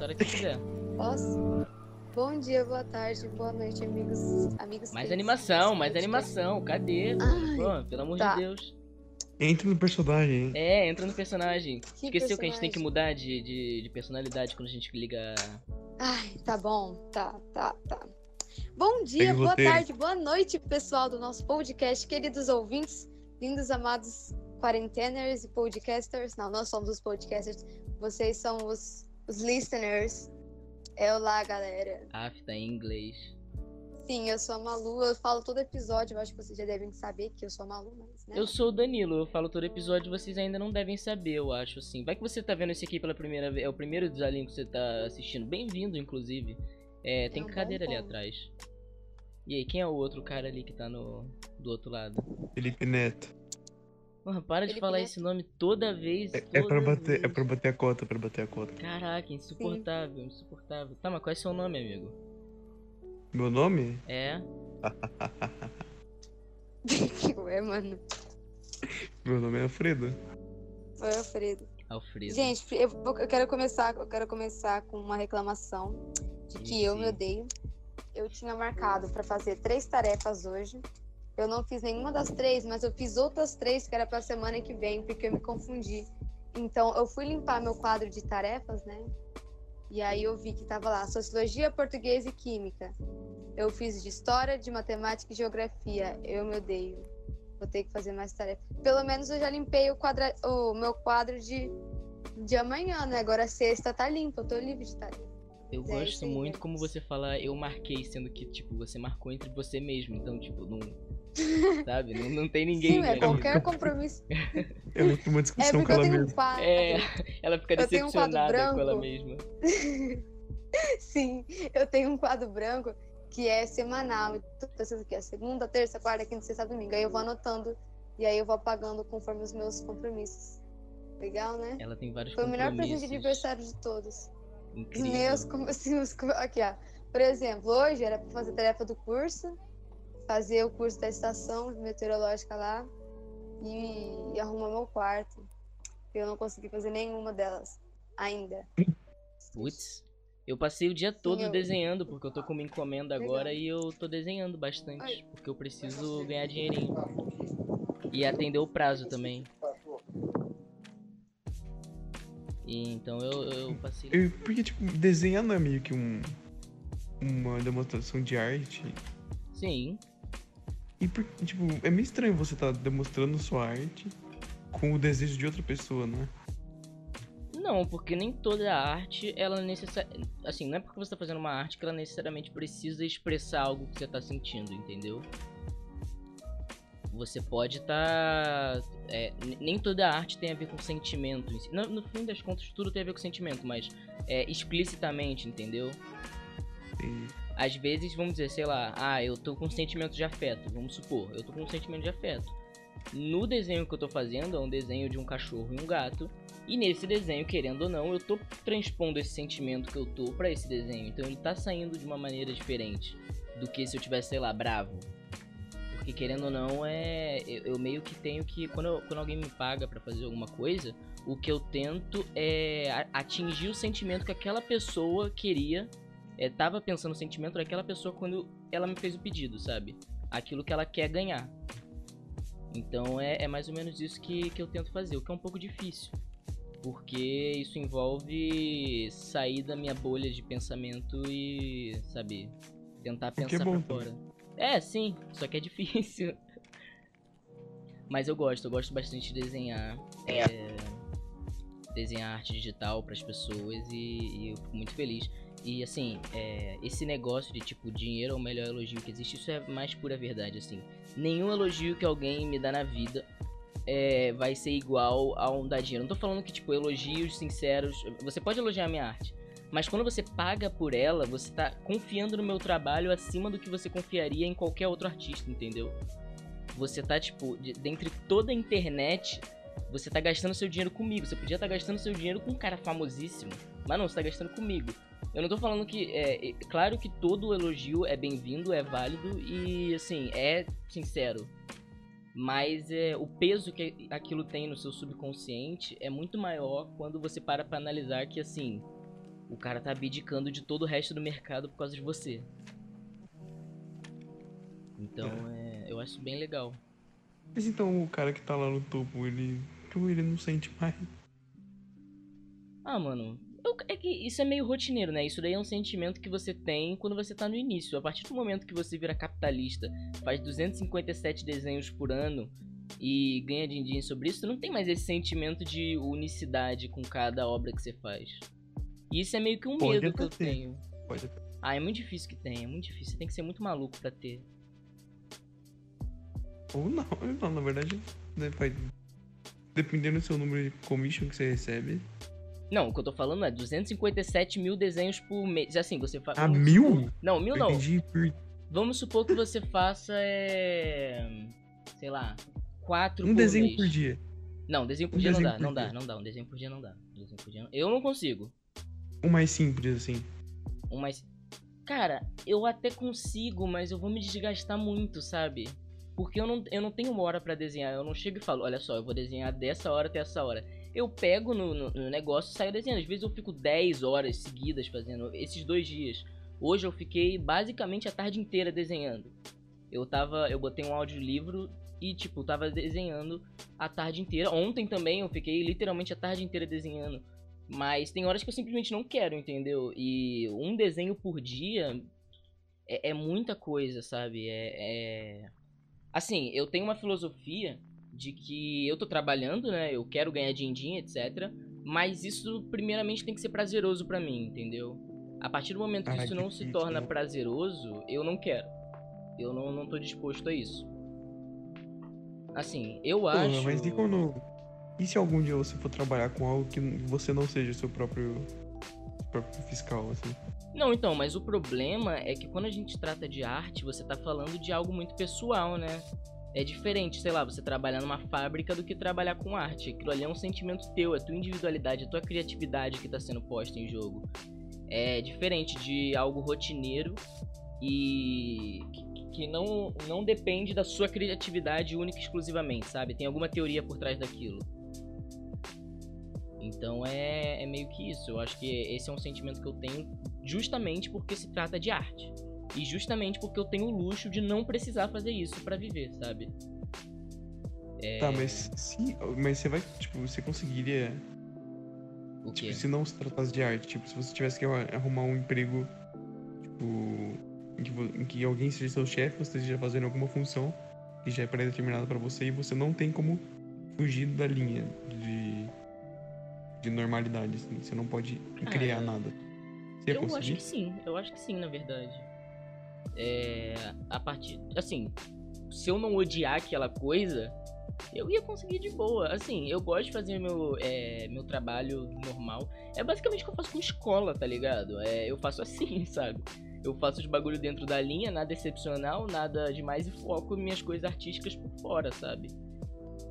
A hora que quiser. Posso? Bom dia, boa tarde, boa noite, amigos. amigos Mais animação, mais animação. Cadê? Ai, Pô, pelo amor tá. de Deus. Entra no personagem, hein? É, entra no personagem. Que Esqueceu que a gente tem que personagem? mudar de, de, de personalidade quando a gente liga. Ai, tá bom, tá, tá, tá. Bom dia, boa roteiro. tarde, boa noite, pessoal do nosso podcast, queridos ouvintes, lindos amados quarenteners e podcasters. Não, nós somos os podcasters, vocês são os, os listeners. É olá, galera. Ah, tá em inglês. Sim, eu sou a Malu, eu falo todo episódio, eu acho que vocês já devem saber que eu sou a Malu, mas, né? Eu sou o Danilo, eu falo todo episódio, vocês ainda não devem saber, eu acho, assim. Vai que você tá vendo esse aqui pela primeira vez, é o primeiro desalinho que você tá assistindo. Bem-vindo, inclusive. É, tem É um cadeira ali atrás. E aí, quem é o outro cara ali que tá no do outro lado? Felipe Neto. Porra, para de Felipe falar esse nome toda vez. É, é toda pra bater, é vez. pra bater a cota, é pra bater a cota. Caraca, insuportável, insuportável. Tá, mas qual é seu nome, amigo? Meu nome? É? Ué, mano. Meu nome é Alfredo. Oi, Alfredo. Alfredo. Gente, eu, eu quero começar, eu quero começar com uma reclamação de que eu me Sim. odeio. Eu tinha marcado pra fazer três tarefas hoje. Eu não fiz nenhuma das três, mas eu fiz outras três que era pra semana que vem, porque eu me confundi. Então, eu fui limpar meu quadro de tarefas, né? E aí eu vi que tava lá Sociologia, Português e Química. Eu fiz de História, de Matemática e Geografia. Eu me odeio. Vou ter que fazer mais tarefas. Pelo menos eu já limpei o, quadra... o meu quadro de, de amanhã, né? Agora sexta tá limpa, eu tô livre de tarefa. Eu gosto muito como você fala eu marquei, sendo que, tipo, você marcou entre você mesmo. Então, tipo, não. sabe? Não, não tem ninguém. Sim, é qualquer compromisso. Eu lembro uma É discussão porque com ela tenho um mesma. quadro. É, ela fica tenho um decepcionada com ela mesma. Sim, eu tenho um quadro branco que é semanal. Então, precisa que é segunda, terça, quarta, quinta, sexta, domingo. Aí eu vou anotando e aí eu vou apagando conforme os meus compromissos. Legal, né? Ela tem vários Foi o melhor presente de aniversário de todos. Os Incrível. meus, como assim, os, aqui, ó. Por exemplo, hoje era pra fazer tarefa do curso, fazer o curso da estação meteorológica lá e, e arrumar meu quarto. Eu não consegui fazer nenhuma delas ainda. Putz. Eu passei o dia todo eu- desenhando, porque eu tô com uma encomenda Legal. agora e eu tô desenhando bastante. Ai. Porque eu preciso ganhar dinheirinho. E atender o prazo também. E então eu, eu passei. Eu- Porque, tipo, desenhar não é meio que um. Uma demonstração de arte. Sim. E, por- tipo, é meio estranho você estar demonstrando sua arte com o desejo de outra pessoa, né? Não, porque nem toda arte, ela necessa... Assim, não é porque você tá fazendo uma arte que ela necessariamente precisa expressar algo que você tá sentindo, entendeu? Você pode estar. nem toda arte tem a ver com sentimento. No, no fim das contas, tudo tem a ver com sentimento, mas é, explicitamente, entendeu? E- Às vezes, vamos dizer, sei lá, ah, eu tô com um sentimento de afeto, vamos supor, eu tô com um sentimento de afeto. No desenho que eu tô fazendo, é um desenho de um cachorro e um gato, e nesse desenho, querendo ou não, eu tô transpondo esse sentimento que eu tô pra esse desenho, então ele tá saindo de uma maneira diferente do que se eu tivesse, sei lá, bravo. Porque querendo ou não, é. Eu, eu meio que tenho que. Quando, eu- quando alguém me paga pra fazer alguma coisa, o que eu tento é atingir o sentimento que aquela pessoa queria é, tava pensando no sentimento daquela pessoa quando ela me fez o pedido, sabe? Aquilo que ela quer ganhar. Então é, é mais ou menos isso que, que eu tento fazer, o que é um pouco difícil. Porque isso envolve sair da minha bolha de pensamento e, sabe, tentar O que é pensar bom pra fora. É, sim, só que é difícil. Mas eu gosto, eu gosto bastante de desenhar. é, desenhar arte digital pras pessoas e, e eu fico muito feliz. E assim, é, esse negócio de tipo, dinheiro é o melhor elogio que existe, isso é mais pura verdade, assim. Nenhum elogio que alguém me dá na vida é, vai ser igual a um dar dinheiro. Não tô falando que, tipo, elogios sinceros. Você pode elogiar a minha arte. Mas quando você paga por ela, você tá confiando no meu trabalho acima do que você confiaria em qualquer outro artista, entendeu? Você tá, tipo, de, dentre toda a internet, você tá gastando seu dinheiro comigo. Você podia estar gastando seu dinheiro com um cara famosíssimo. Mas não, você tá gastando comigo. Eu não tô falando que. É, é claro que todo elogio é bem-vindo, é válido e, assim, é sincero. Mas é, o peso que aquilo tem no seu subconsciente é muito maior quando você para pra analisar que, assim. o cara tá abdicando de todo o resto do mercado por causa de você. Então, é, eu acho bem legal. Mas então o cara que tá lá no topo, ele. Como ele não sente mais? Ah, mano, é que isso é meio rotineiro, né? Isso daí é um sentimento que você tem quando você tá no início. A partir do momento que você vira capitalista, faz 257 desenhos por ano e ganha din-din sobre isso, não tem mais esse sentimento de unicidade com cada obra que você faz. E isso é meio que um Pode medo que eu ter. tenho. Pode. Ah, é muito difícil que tenha, é muito difícil. Você tem que ser muito maluco pra ter. Ou não, não, na verdade, né, vai. Dependendo do seu número de commission que você recebe. Não, o que eu tô falando é 257 mil desenhos por mês. Assim, você faz. Ah, mil? Não, mil não. entendi Vamos supor que você faça, é... sei lá, quatro um por desenho mês. por dia. Não, desenho por Um dia não desenho dá, não dá, dia. não dá. Um desenho por dia não dá. Um desenho por dia não... Eu não consigo. Um mais simples, assim. Um mais... Cara, eu até consigo, mas eu vou me desgastar muito, sabe? Porque eu não, eu não tenho uma hora pra desenhar. Eu não chego e falo, olha só, eu vou desenhar dessa hora até essa hora. Eu pego no, no, no negócio e saio desenhando. Às vezes eu fico 10 horas seguidas fazendo esses dois dias. Hoje eu fiquei basicamente a tarde inteira desenhando. Eu tava. Eu botei um audiolivro e, tipo, tava desenhando a tarde inteira. Ontem também eu fiquei literalmente a tarde inteira desenhando. Mas tem horas que eu simplesmente não quero, entendeu? E um desenho por dia é, é muita coisa, sabe? É, é- Assim, eu tenho uma filosofia de que eu tô trabalhando, né? Eu quero ganhar din-din, etc. Mas isso, primeiramente, tem que ser prazeroso pra mim, entendeu? A partir do momento que isso que não se torna né? prazeroso, eu não quero. Eu não, não tô disposto a isso. Assim, eu Pô, acho. mas e quando. E se algum dia você for trabalhar com algo que você não seja o seu próprio, próprio fiscal, assim? Não, então, mas o problema é que quando a gente trata de arte, você tá falando de algo muito pessoal, né? É diferente, sei lá, você trabalhar numa fábrica do que trabalhar com arte. Aquilo ali é um sentimento teu, é tua individualidade, é tua criatividade que tá sendo posta em jogo. É diferente de algo rotineiro e que- que não, não depende da sua criatividade única e exclusivamente, sabe? Tem alguma teoria por trás daquilo. Então é, é meio que isso. Eu acho que esse é um sentimento que eu tenho justamente porque se trata de arte. E justamente porque eu tenho o luxo de não precisar fazer isso pra viver, sabe? É, Tá, mas se. Mas você vai. Tipo, você conseguiria. o quê? Tipo, se não se tratasse de arte, tipo, se você tivesse que arru- arrumar um emprego, tipo, em que, em que alguém seja seu chefe, você esteja fazendo alguma função que já é pré-determinada pra você e você não tem como fugir da linha de, de normalidade, assim. Você não pode criar Cara, nada. Você Eu acho que sim, eu acho que sim, na verdade. É. A partir. Assim, se eu não odiar aquela coisa, eu ia conseguir de boa. Assim, eu gosto de fazer meu, é, meu trabalho normal. É basicamente o que eu faço com escola, tá ligado? É, eu faço assim, sabe? Eu faço os bagulho dentro da linha, nada excepcional, nada demais e foco minhas coisas artísticas por fora, sabe?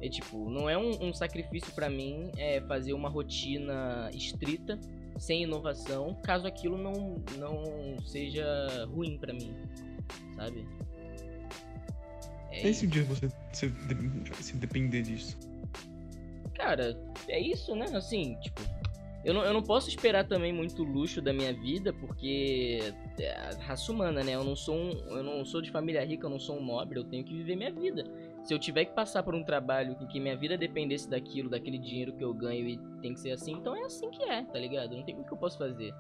É tipo, não é um, um sacrifício pra mim é fazer uma rotina estrita sem inovação, caso aquilo não, não seja ruim pra mim, sabe? É E se um dia você, de- se depender disso? Cara, é isso, né? Assim, tipo, eu não, eu não posso esperar também muito luxo da minha vida, porque é a raça humana, né? Eu não sou um, eu não sou de família rica, eu não sou um nobre, eu tenho que viver minha vida. Se eu tiver que passar por um trabalho em que minha vida dependesse daquilo, daquele dinheiro que eu ganho e tem que ser assim, então é assim que é, tá ligado? Não tem o que eu posso fazer.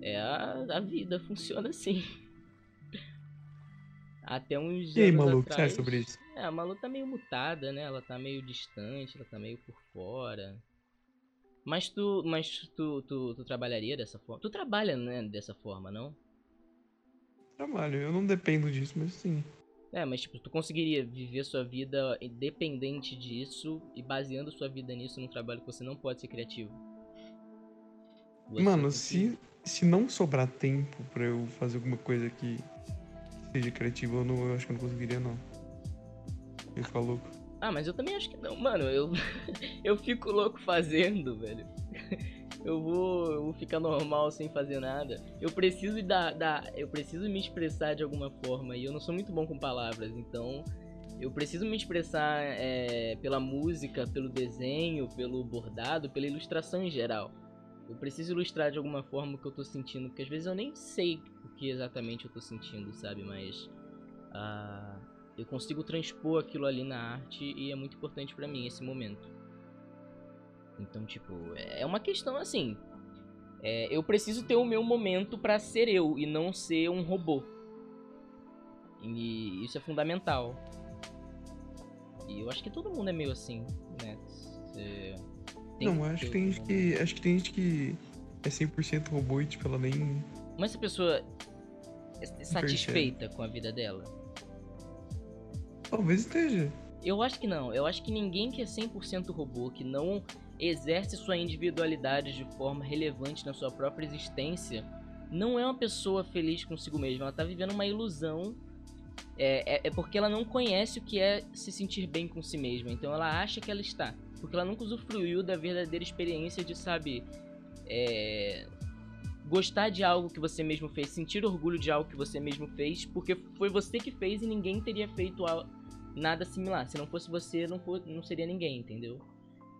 É a, a vida, funciona assim. Até uns E aí, maluco, o que você acha sobre isso? É, a Malu tá meio mutada, né? Ela tá meio distante, ela tá meio por fora. Mas tu, mas tu, tu, tu trabalharia dessa forma? Tu trabalha, né, dessa forma, não? Trabalho, eu não dependo disso, mas sim. É, mas tipo, tu conseguiria viver sua vida independente disso e baseando sua vida nisso num trabalho que você não pode ser criativo? Você Mano, se, se não sobrar tempo pra eu fazer alguma coisa que seja criativa, eu, não, eu acho que eu não conseguiria, não. Eu ia ficar louco. Ah, mas eu também acho que não. Mano, eu, eu fico louco fazendo, velho. Eu vou, eu vou ficar normal sem fazer nada. Eu preciso dar, dar, eu preciso me expressar de alguma forma e eu não sou muito bom com palavras, então eu preciso me expressar é, pela música, pelo desenho, pelo bordado, pela ilustração em geral. Eu preciso ilustrar de alguma forma o que eu tô sentindo, porque às vezes eu nem sei o que exatamente eu tô sentindo, sabe? Mas uh, eu consigo transpor aquilo ali na arte e é muito importante para mim esse momento. Então, tipo, é uma questão assim. É, eu preciso ter o meu momento para ser eu e não ser um robô. E isso é fundamental. E eu acho que todo mundo é meio assim, né? Você não, acho que, tem gente que, acho que tem gente que é 100% robô e tipo, ela nem... Mas essa pessoa é satisfeita percebe. com a vida dela? Talvez esteja. Eu acho que não. Eu acho que ninguém que é 100% robô, que não exerce sua individualidade de forma relevante na sua própria existência, não é uma pessoa feliz consigo mesma. Ela tá vivendo uma ilusão. É, é, é, porque ela não conhece o que é se sentir bem com si mesma. Então ela acha que ela está. Porque ela nunca usufruiu da verdadeira experiência de, sabe, é, gostar de algo que você mesmo fez, sentir orgulho de algo que você mesmo fez, porque foi você que fez e ninguém teria feito nada similar. Se não fosse você, não, não seria ninguém, entendeu?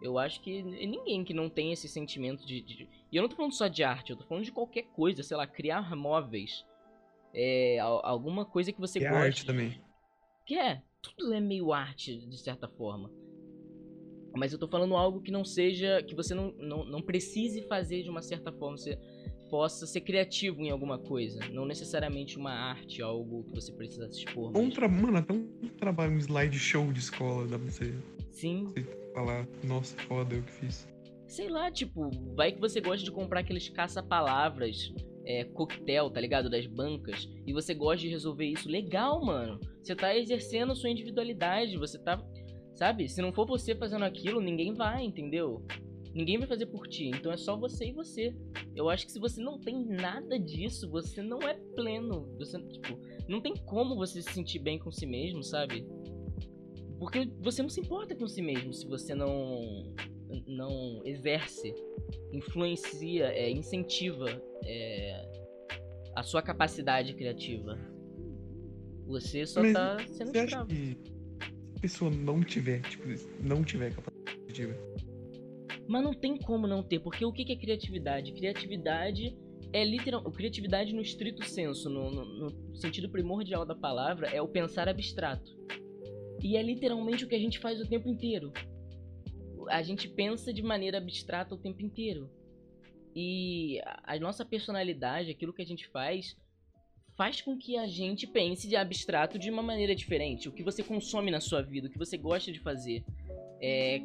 Eu acho que ninguém que não tem esse sentimento de, de, E eu não tô falando só de arte, eu tô falando de qualquer coisa, sei lá, criar móveis. É, alguma coisa que você que gosta. É arte também. Que é, tudo é meio arte, de certa forma. Mas eu tô falando algo que não seja. que você não, não, não precise fazer de uma certa forma. Você possa ser criativo em alguma coisa. Não necessariamente uma arte, algo que você precisa se expor. Um tra... Mano, até um trabalho, um slideshow de escola, dá pra você. Sim. Você falar, nossa, foda, eu que fiz. Sei lá, tipo, vai que você gosta de comprar aqueles caça-palavras, é, coquetel, tá ligado? Das bancas, e você gosta de resolver isso. Legal, mano. Você tá exercendo sua individualidade, você tá. Sabe? Se não for você fazendo aquilo, ninguém vai, entendeu? Ninguém vai fazer por ti, então é só você e você. Eu acho que se você não tem nada disso, você não é pleno. Você, tipo, não tem como você se sentir bem com si mesmo, sabe? Porque você não se importa com si mesmo se você não não exerce, influencia, é, incentiva é, a sua capacidade criativa. Você só Mas tá sendo você escravo. Acha que se a pessoa não tiver, tipo, não tiver capacidade criativa. Mas não tem como não ter, porque o que é criatividade? Criatividade é literal. Criatividade no estrito senso, no, no, no sentido primordial da palavra, é o pensar abstrato. E é literalmente o que a gente faz o tempo inteiro. A gente pensa de maneira abstrata o tempo inteiro. E a nossa personalidade, aquilo que a gente faz, faz com que a gente pense de abstrato de uma maneira diferente. O que você consome na sua vida, o que você gosta de fazer. É,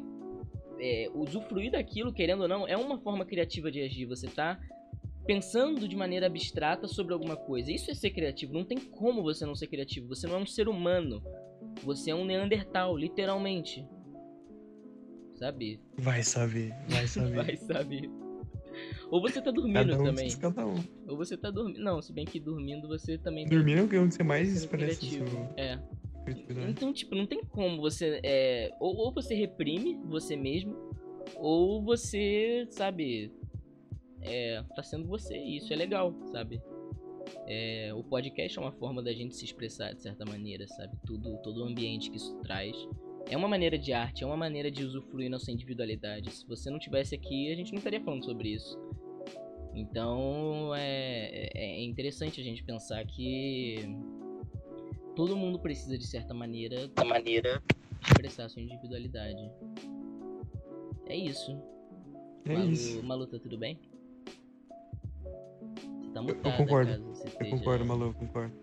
é, usufruir daquilo, querendo ou não, é uma forma criativa de agir. Você tá pensando de maneira abstrata sobre alguma coisa. Isso é ser criativo. Não tem como você não ser criativo. Você não é um ser humano. Você é um Neandertal, literalmente. Sabe? Vai saber, vai saber. vai saber. Ou você tá dormindo cada um também. Cada um. Ou você tá dormindo. Não, se bem que dormindo você também. Dormindo é onde você mais expressa criativo. seu... É. Então, tipo, não tem como você. É... Ou, ou você reprime você mesmo, ou você, sabe. É. Tá sendo você. E isso é legal, sabe? É, o podcast é uma forma da gente se expressar de certa maneira, sabe? Tudo, todo o ambiente que isso traz. É uma maneira de arte, é uma maneira de usufruir nossa individualidade. Se você não tivesse aqui, a gente não estaria falando sobre isso. Então é, é, é interessante a gente pensar que todo mundo precisa de certa maneira, da maneira expressar sua individualidade. É isso. É Malu, isso. Malu, tá tudo bem? Tá Eu, mutada, eu concordo. Eu esteja- concordo, Malu, eu concordo.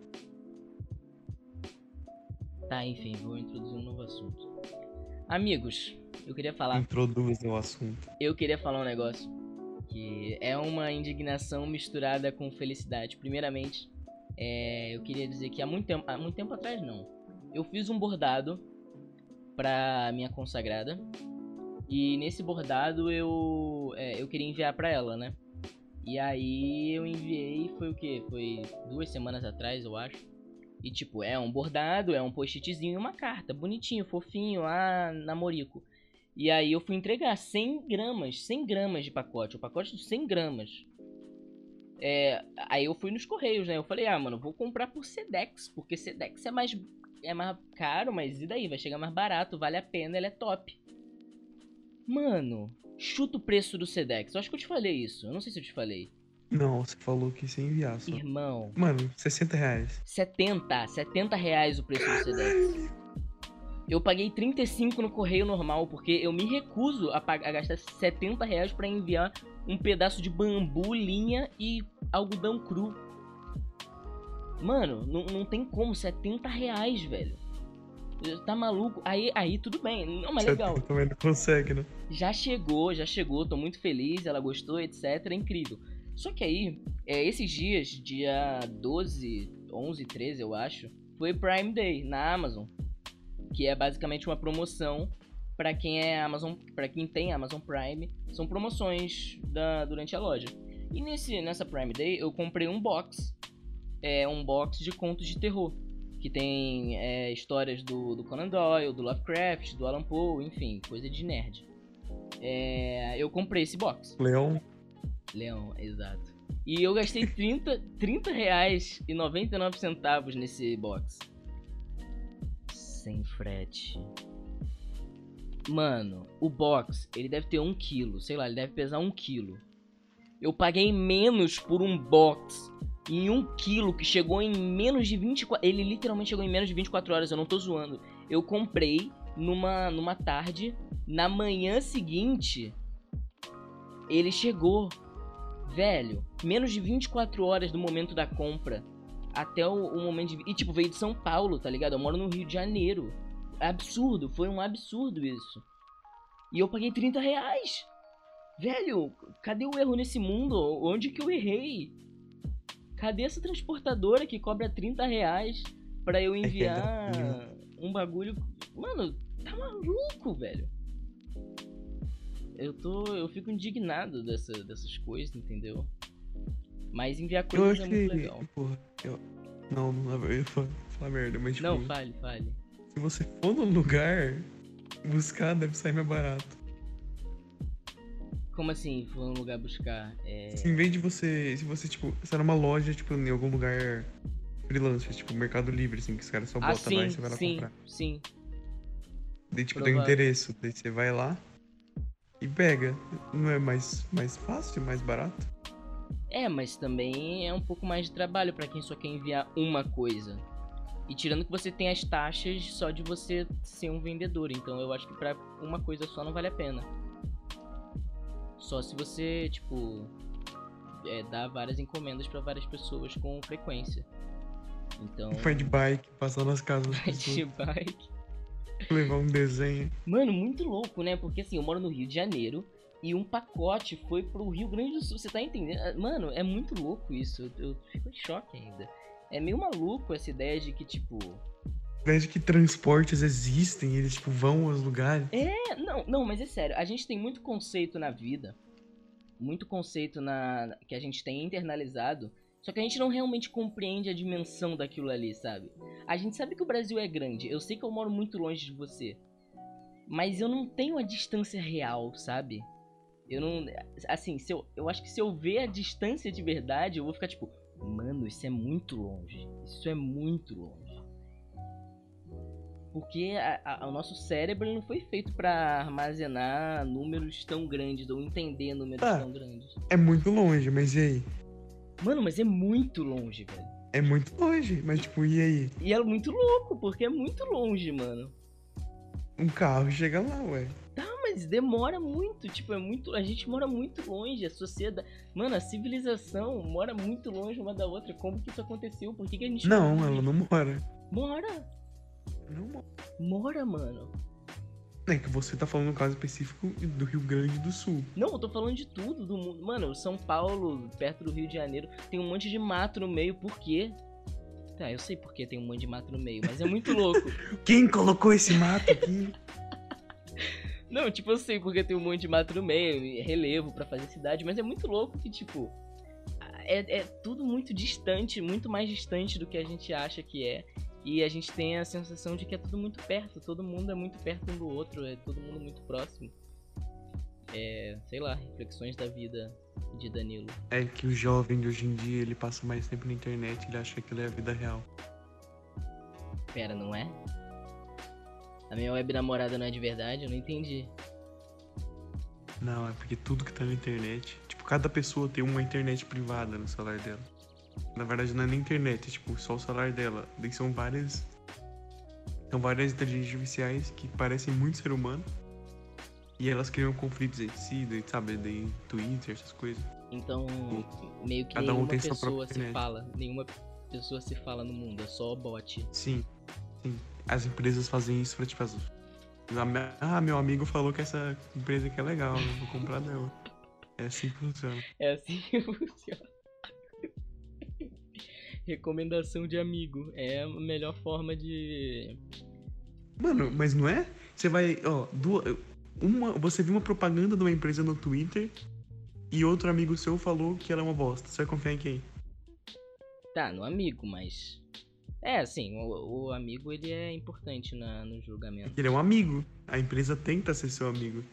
Tá, enfim, vou introduzir um novo assunto. Amigos, eu queria falar, Introduz o assunto. eu queria falar um negócio que é uma indignação misturada com felicidade. Primeiramente, é, eu queria dizer que há muito tempo, há muito tempo atrás não, eu fiz um bordado pra minha consagrada e nesse bordado eu é, eu queria enviar pra ela, né? E aí eu enviei, foi o que? Foi duas semanas atrás, eu acho. E tipo, é um bordado, é um post-itzinho e uma carta, bonitinho, fofinho, lá, namorico. E aí eu fui entregar 100 gramas, 100 gramas de pacote, o pacote de 100 gramas. É, aí eu fui nos correios, né? Eu falei, ah, mano, vou comprar por Sedex, porque Sedex é mais, é mais caro, mas e daí? Vai chegar mais barato, vale a pena, ele é top. Mano, chuta o preço do Sedex. Eu acho que eu te falei isso. Eu não sei se eu te falei. Não, você falou que sem enviar só. Irmão, Mano, 60 reais. 70, 70 reais o preço do Sedex. Eu paguei 35 no correio normal, porque eu me recuso a, pag- a gastar 70 reais pra enviar um pedaço de bambu, linha e algodão cru. Mano, não, não tem como, 70 reais, velho. Tá maluco? Aí, aí tudo bem. Não, mas Você legal. também não consegue, né? Já chegou, já chegou, tô muito feliz, ela gostou, etc. É incrível. Só que aí, é, esses dias, dia 12, 11, 13, eu acho, foi Prime Day na Amazon, que é basicamente uma promoção para quem é Amazon, para quem tem Amazon Prime, são promoções da, durante a loja. E nesse nessa Prime Day eu comprei um box, é um box de contos de terror, que tem é, histórias do, do Conan Doyle, do Lovecraft, do Alan Poe, enfim, coisa de nerd. É, eu comprei esse box. Leão, Leão, exato. E eu gastei 30, 30 reais e 99 centavos nesse box. Sem frete. Mano, o box, ele deve ter um quilo. Sei lá, ele deve pesar um quilo. Eu paguei menos por um box em um quilo que chegou em menos de 24... Ele literalmente chegou em menos de 24 horas, eu não tô zoando. Eu comprei numa, numa tarde. Na manhã seguinte, ele chegou. Velho, menos de 24 horas do momento da compra até o, o momento de. E tipo, veio de São Paulo, tá ligado? Eu moro no Rio de Janeiro. Absurdo, foi um absurdo isso. E eu paguei 30 reais. Velho, cadê o erro nesse mundo? Onde que eu errei? Cadê essa transportadora que cobra 30 reais pra eu que enviar um bagulho. Mano, tá maluco, velho. Eu tô. Eu fico indignado dessa, dessas coisas, entendeu? Mas enviar coisas é que. muito legal. Porra, eu. Não, não eu ia falar, merda, mas tipo, Não, fale, fale. se você for no lugar, buscar deve sair mais barato. Como assim, for num lugar buscar? É... Se em vez de você. Se você, tipo, você tá numa loja, tipo, em algum lugar freelancer, tipo, Mercado Livre, assim, que os caras só Ah, botam lá sim, e você vai lá sim, comprar. sim. Daí, tipo, tem um Provável. endereço. Daí você vai lá e pega. Não é mais, mais fácil, mais barato? É, mas também é um pouco mais de trabalho pra quem só quer enviar uma coisa. E tirando que você tem as taxas só de você ser um vendedor, então eu acho que pra uma coisa só não vale a pena. Só se você, tipo, é, dá várias encomendas pra várias pessoas com frequência. Então, Vai de bike, passar nas casas vai pessoas, de bike. levar um desenho. Mano, muito louco, né? Porque assim, eu moro no Rio de Janeiro e um pacote foi pro Rio Grande do Sul. Você tá entendendo? Ah, Mano, é muito louco isso. Eu, eu fico em choque ainda. É meio maluco essa ideia de que, tipo. Desde que transportes existem, eles, tipo, vão aos lugares. É, não, não, mas é sério. A gente tem muito conceito na vida. Muito conceito na que a gente tem internalizado. Só que a gente não realmente compreende a dimensão daquilo ali, sabe? A gente sabe que o Brasil é grande. Eu sei que eu moro muito longe de você. Mas eu não tenho a distância real, sabe? Eu não. Assim, se eu, eu acho que se eu ver a distância de verdade, eu vou ficar tipo, mano, isso é muito longe. Isso é muito longe. Porque a- a- o nosso cérebro não foi feito pra armazenar números tão grandes ou entender números Tá. tão grandes. É muito longe, mas e aí? Mano, mas é muito longe, velho. É muito longe, mas, tipo, e aí? E é muito louco, porque é muito longe, mano. Um carro chega lá, ué. Ah, mas demora muito, tipo, é muito. A gente mora muito longe, a sociedade. Mano, a civilização mora muito longe uma da outra. Como que isso aconteceu? Por que, que a gente. Não, ela não mora. Mora! Não mora. Mano. É que você tá falando no caso específico do Rio Grande do Sul. Não, eu tô falando de tudo do mundo. Mano, São Paulo, perto do Rio de Janeiro, tem um monte de mato no meio, por quê? Tá, eu sei por que tem um monte de mato no meio, mas é muito louco. Quem colocou esse mato aqui? Não, tipo, eu sei porque tem um monte de mato no meio, relevo pra fazer cidade, mas é muito louco que, tipo, é, é tudo muito distante, muito mais distante do que a gente acha que é. E a gente tem a sensação de que é tudo muito perto, todo mundo é muito perto um do outro, é todo mundo muito próximo. É, sei lá, reflexões da vida de Danilo. É que o jovem de hoje em dia, ele passa mais tempo na internet, ele acha que aquilo é a vida real. Pera, não é? A minha web namorada não é de verdade? Eu não entendi. Não, é porque tudo que tá na internet. Tipo, cada pessoa tem uma internet privada no celular dela. Na verdade, não é nem internet, é tipo só o celular dela. Daí são várias. São várias inteligências artificiais que parecem muito ser humano. E elas criam conflitos entre si, daí, sabe? Daí Twitter, essas coisas. Então, meio que Cada um nenhuma sua pessoa se fala. Nenhuma pessoa se fala no mundo, é só bot. Sim, sim. As empresas fazem isso pra tipo. As... Ah, meu amigo falou que essa empresa aqui é legal, eu vou comprar dela. É assim que funciona. É assim que funciona. Recomendação de amigo. É a melhor forma de. Mano, mas não é? Você vai, ó, duas, uma, você viu uma propaganda de uma empresa no Twitter e outro amigo seu falou que ela é uma bosta. Você vai confiar em quem? Tá, no amigo, mas. É, assim, o, o amigo ele é importante na, no julgamento. Ele é um amigo. A empresa tenta ser seu amigo.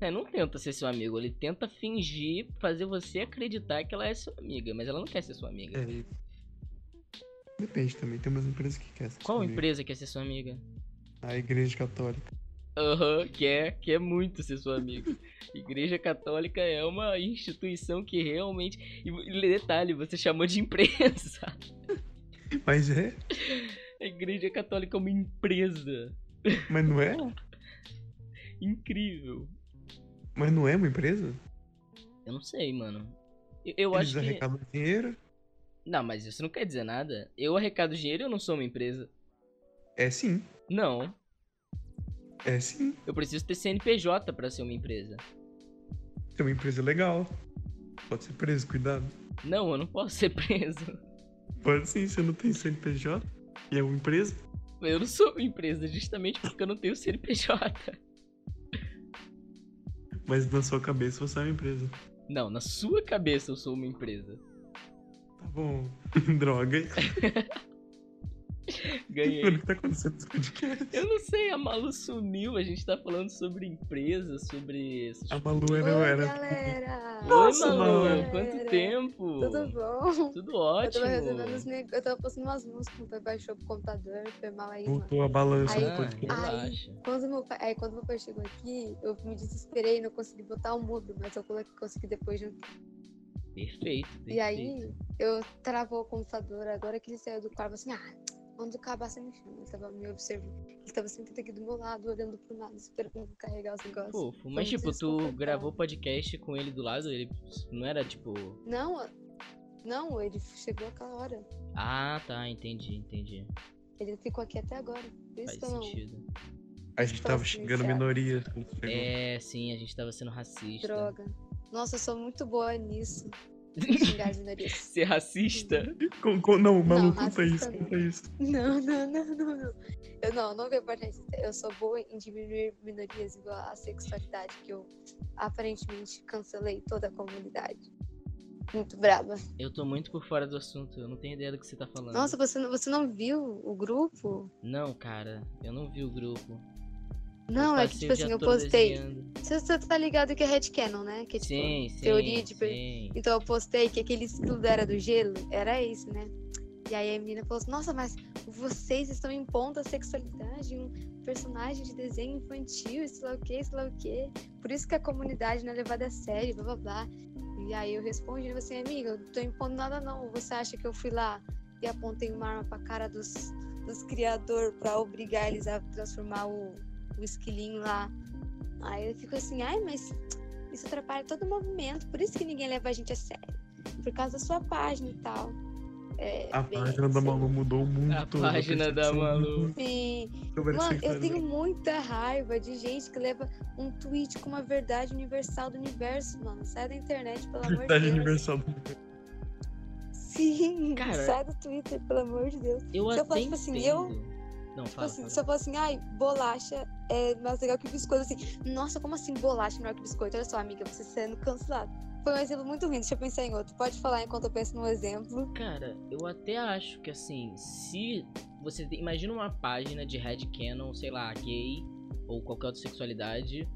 É, não tenta ser seu amigo, ele tenta fingir, fazer você acreditar que ela é sua amiga, mas ela não quer ser sua amiga. É. Depende também, tem umas empresas que querem ser Qual sua amiga. empresa quer ser sua amiga? A igreja católica. Aham, quer, quer muito ser sua amiga. Igreja Católica é uma instituição que realmente. E detalhe, você chamou de empresa. Mas é? A Igreja Católica é uma empresa. Mas não é? Incrível. Mas não é uma empresa? Eu não sei, mano. Eu, eu Eles acho que. arrecadam dinheiro? Não, mas isso não quer dizer nada. Eu arrecado dinheiro e eu não sou uma empresa. É sim. Não. É sim. Eu preciso ter CNPJ pra ser uma empresa. É uma empresa legal. Pode ser preso, cuidado. Não, eu não posso ser preso. Pode sim, você não tem CNPJ e é uma empresa. Eu não sou uma empresa justamente porque eu não tenho CNPJ. Mas na sua cabeça você é uma empresa. Não, na sua cabeça eu sou uma empresa. Bom. Droga. Ganhei. Mano, o que tá acontecendo nesse podcast? Eu não sei, a Malu sumiu, a gente tá falando sobre empresa, sobre. A Malu Oi, era. era... galera! Nossa, Oi, Malu, Malu. quanto tempo? Tudo bom? Tudo Eu ótimo. tava resolvendo os neg... Eu tava postando umas músicas, meu pai baixou pro computador, foi mal aí, mano. Voltou a balança Aí- do Ah, podcast. Quando meu pai... Aí quando meu pai chegou aqui, eu me desesperei e não consegui botar o mudo, mas eu coloquei, consegui depois de um Perfeito, perfeito. E aí, eu travou o computador, agora que ele saiu do quarto, assim, ah, quando acabar você me chama. Ele tava me observando. Ele tava sempre aqui do meu lado, olhando pro nada, esperando carregar os negócios. Fofo. Mas, tipo, tu gravou podcast com ele do lado? Ele não era tipo. Não, não, ele chegou aquela hora. Ah, tá, entendi, entendi. Ele ficou aqui até agora. Por isso Faz não. sentido. A gente tava Posso xingando minorias. É, sim, a gente tava sendo racista. Droga. Nossa, eu sou muito boa nisso. Xingar as minorias. Ser racista? Com- com- não, Malu, Não, conta isso, não. conta isso. Não, não, não, não, não. Eu não, não vejo parte racista. Eu sou boa em diminuir minorias igual a sexualidade, que eu aparentemente cancelei toda a comunidade. Muito brava. Eu tô muito por fora do assunto, eu não tenho ideia do que você tá falando. Nossa, você não, você não viu o grupo? Não, cara, eu não vi o grupo. Não, é que, tipo assim, eu postei. desenhando. Você, tá ligado que é headcanon, né? Que é tipo, Sim, sim. teoria de sim. Então eu postei que aquele estudo era do gelo, era esse, né? E aí a menina falou assim, nossa, mas vocês estão impondo a sexualidade um personagem de desenho infantil, sei lá o que, sei lá o que. Por isso que a comunidade não é levada a sério, blá blá blá. E aí eu respondi assim, amiga, eu não tô impondo nada não. Você acha que eu fui lá e apontei uma arma pra cara dos, dos criadores pra obrigar eles a transformar o, o esquilinho lá? Aí eu fico assim, ai, mas isso atrapalha todo o movimento, por isso que ninguém leva a gente a sério. Por causa da sua página e tal. É, A bem página da assim. Malu mudou o mundo A página da percepção Malu. muito Sim. a Mano, eu tenho muita raiva de gente que leva um tweet com uma verdade universal do universo, mano. Sai da internet, pelo amor de Verdade Deus. universal. Sim, Cara- sai do Twitter, pelo amor de Deus. Eu Se eu fosse, tipo assim, eu- Não, Tipo fala, assim, fala. se eu falar assim, ai, bolacha é mais legal que biscoito, assim, nossa, como assim bolacha é melhor que biscoito? Olha só, amiga, você sendo cancelado. Foi um exemplo muito ruim, deixa eu pensar em outro. Pode falar enquanto eu penso num exemplo. Cara, eu até acho que assim, se você tem- imagina uma página de headcanon, sei lá, gay ou qualquer outra sexualidade,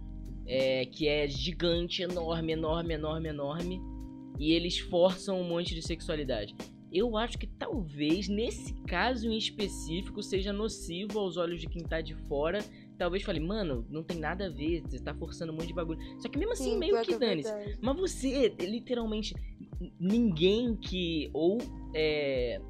é, que é gigante, enorme, enorme, enorme, enorme, e eles forçam um monte de sexualidade. Eu acho que talvez nesse caso em específico seja nocivo aos olhos de quem tá de fora talvez fale, mano, não tem nada a ver, você tá forçando um monte de bagulho. Só que mesmo assim, Sim, meio que é dane-se. Mas você, literalmente, ninguém que. Ou. É,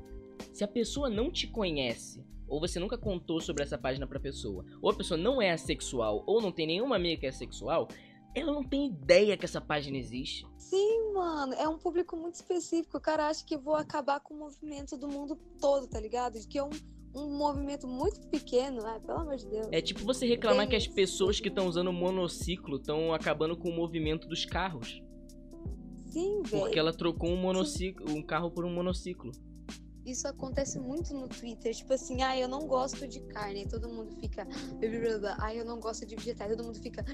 se a pessoa não te conhece, ou você nunca contou sobre essa página pra pessoa, ou a pessoa não é assexual, ou não tem nenhuma amiga que é sexual, ela não tem ideia que essa página existe. Sim, mano, é um público muito específico. O cara acha que vou acabar com o movimento do mundo todo, tá ligado? Que é um, um movimento muito pequeno, ah, pelo amor de Deus. É tipo você reclamar que as Tem- pessoas que estão usando monociclo estão acabando com o movimento dos carros. Sim, velho. Porque ela trocou um monociclo, um carro por um monociclo. Isso acontece muito no Twitter. Tipo assim, ah, eu não gosto de carne. Todo mundo fica. Ah, eu não gosto de vegetais. Todo mundo fica.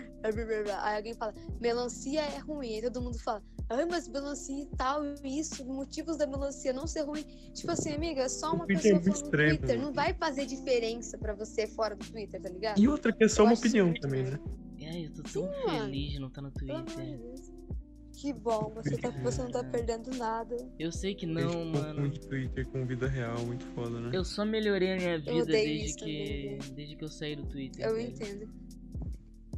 Aí alguém fala, melancia é ruim. Aí todo mundo fala, ai, mas melancia e tal, isso, motivos da melancia não ser ruim. Tipo assim, amiga, é só uma é pessoa falando no Twitter. Não vai fazer diferença pra você fora do Twitter, tá ligado? E outra que é só Eu uma opinião também, né? Ai, eu tô tão Sim, feliz de não estar no Pelo amor de Twitter. Que bom, você, tá, você não tá perdendo nada. Eu sei que não, mano. confunde Twitter com vida real, muito foda, né? Eu só melhorei a minha vida odeio desde isso que. também, Desde que eu saí do Twitter. Eu velho. entendo.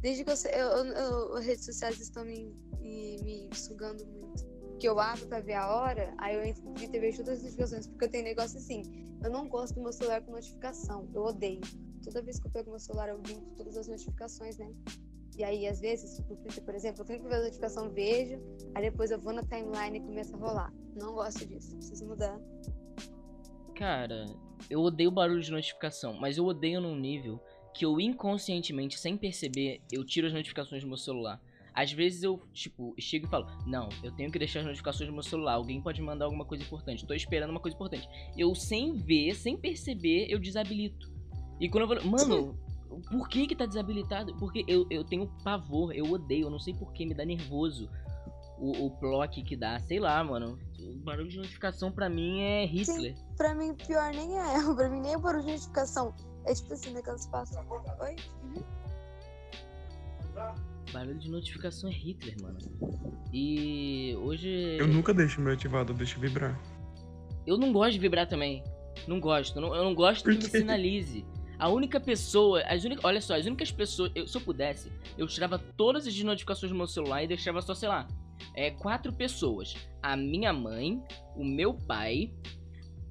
Desde que eu, sei- eu, eu- eu- as redes sociais estão me, me, me sugando muito. Que eu abro pra ver a hora, aí eu entro no Twitter e vejo todas as notificações. Porque eu tenho negócio assim, eu não gosto do meu celular com notificação. Eu odeio. Toda vez que eu pego meu celular, eu limpo todas as notificações, né? E aí, às vezes, no por exemplo, eu clico ver a notificação, vejo, aí depois eu vou na timeline e começa a rolar. Não gosto disso, preciso mudar. Cara, eu odeio barulho de notificação, mas eu odeio num nível que eu inconscientemente, sem perceber, eu tiro as notificações do meu celular. Às vezes eu, tipo, chego e falo, não, eu tenho que deixar as notificações do meu celular, alguém pode mandar alguma coisa importante, tô esperando uma coisa importante. Eu, sem ver, sem perceber, eu desabilito. E quando eu falo, mano, por que que tá desabilitado? Porque eu, eu tenho pavor, eu odeio, eu não sei por que, me dá nervoso o, o block que dá, sei lá, mano. O barulho de notificação pra mim é Hitler. Pra mim, pior nem é. Pra mim, nem é barulho de notificação. É tipo assim, naquelas pastas. Oi? Uhum. Barulho de notificação é Hitler, mano. E hoje. Eu nunca deixo o meu ativado, eu deixo vibrar. Eu não gosto de vibrar também. Não gosto. Eu não, gosto que me sinalize. A única pessoa. As únicas, olha só, as únicas pessoas. eu- se eu pudesse, eu tirava todas as notificações do meu celular e deixava só, sei lá. É, quatro pessoas. A minha mãe, o meu pai,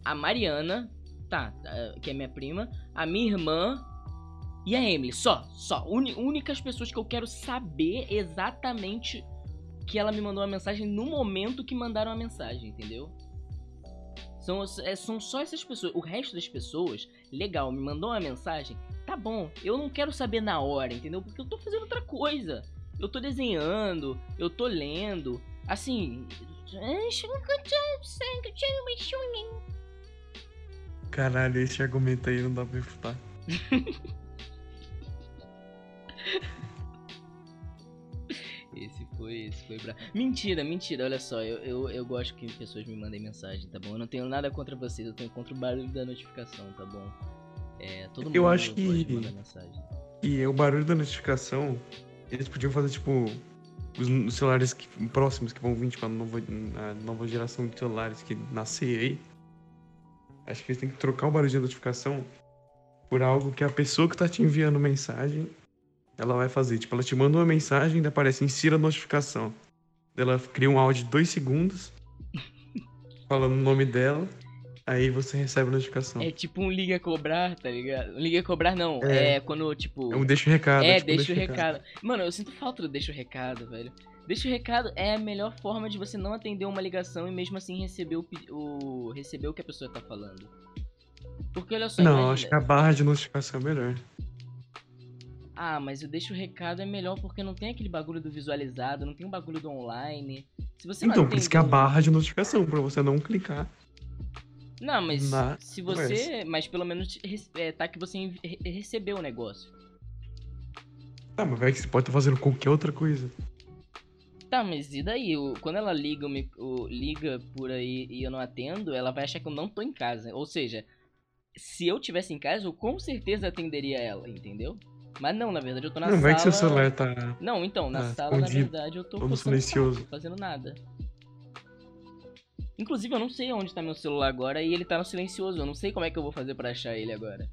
a Mariana, tá, que é minha prima, a minha irmã e a Emily. Só, só. Uni- únicas pessoas que eu quero saber exatamente que ela me mandou uma mensagem no momento que mandaram a mensagem, entendeu? São, é, são só essas pessoas. O resto das pessoas, legal, me mandou uma mensagem, tá bom. Eu não quero saber na hora, entendeu? Porque eu tô fazendo outra coisa. Eu tô desenhando, eu tô lendo. Assim. Caralho, esse argumento aí não dá pra refutar. Esse foi, esse foi bravo. Mentira, mentira, olha só, eu, eu, eu gosto que pessoas me mandem mensagem, tá bom? Eu não tenho nada contra vocês, eu tenho contra o barulho da notificação, tá bom? É, todo mundo Eu acho que- mensagem. E o barulho da notificação, eles podiam fazer, tipo, os os celulares que- próximos que vão vir, tipo, a nova, a nova geração de celulares que nascer aí. Acho que eles têm que trocar o barulho de notificação por algo que a pessoa que tá te enviando mensagem, ela vai fazer. Tipo, ela te manda uma mensagem e ainda aparece, insira a notificação. Ela cria um áudio de dois segundos, falando o nome dela, aí você recebe a notificação. É tipo um liga cobrar, tá ligado? Liga cobrar não, É. é, quando, tipo... É um deixa o recado. É, tipo, um deixa o recado. Mano, eu sinto falta do deixa o recado, velho. Deixa o recado é a melhor forma de você não atender uma ligação e mesmo assim receber o, o receber o que a pessoa tá falando. Porque olha só, Não, imagina- acho que a barra de notificação é melhor. Ah, mas o deixa o recado é melhor porque não tem aquele bagulho do visualizado, não tem o bagulho do online. Se você Então, por isso que a barra de notificação, pra você não clicar. Não, mas na se você, mas pelo menos é, tá que você recebeu o negócio. Tá, mas vai que você pode estar fazendo qualquer outra coisa. Tá, mas e daí? O- quando ela liga, o mi- o- liga por aí e eu não atendo, ela vai achar que eu não tô em casa. Ou seja, se eu tivesse em casa, eu com certeza atenderia ela, entendeu? Mas não, na verdade, eu tô na não, sala. Não vai que seu celular tá. Não, então, na tá sala, escondido. na verdade, eu tô. Todo silencioso. Saco, fazendo nada. Inclusive, eu não sei onde tá meu celular agora e ele tá no silencioso. Eu não sei como é que eu vou fazer pra achar ele agora.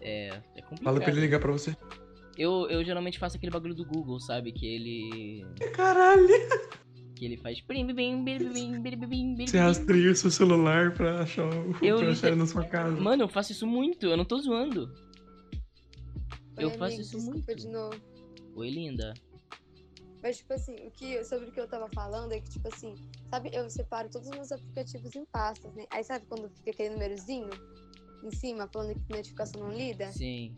É. É complicado. Fala pra ele ligar pra você. Eu, eu geralmente faço aquele bagulho do Google, sabe? Que ele. Caralho! Que ele faz. Você rastreia o seu celular pra achar, o... eu na sua casa. Mano, eu faço isso muito, eu não tô zoando. Eu Oi, faço amigo, isso muito. de novo. Oi, linda. Mas, tipo assim, o que, sobre o que eu tava falando é que, tipo assim, sabe, eu separo todos os meus aplicativos em pastas, né? Aí sabe quando fica aquele númerozinho em cima, falando que notificação não lida? Sim.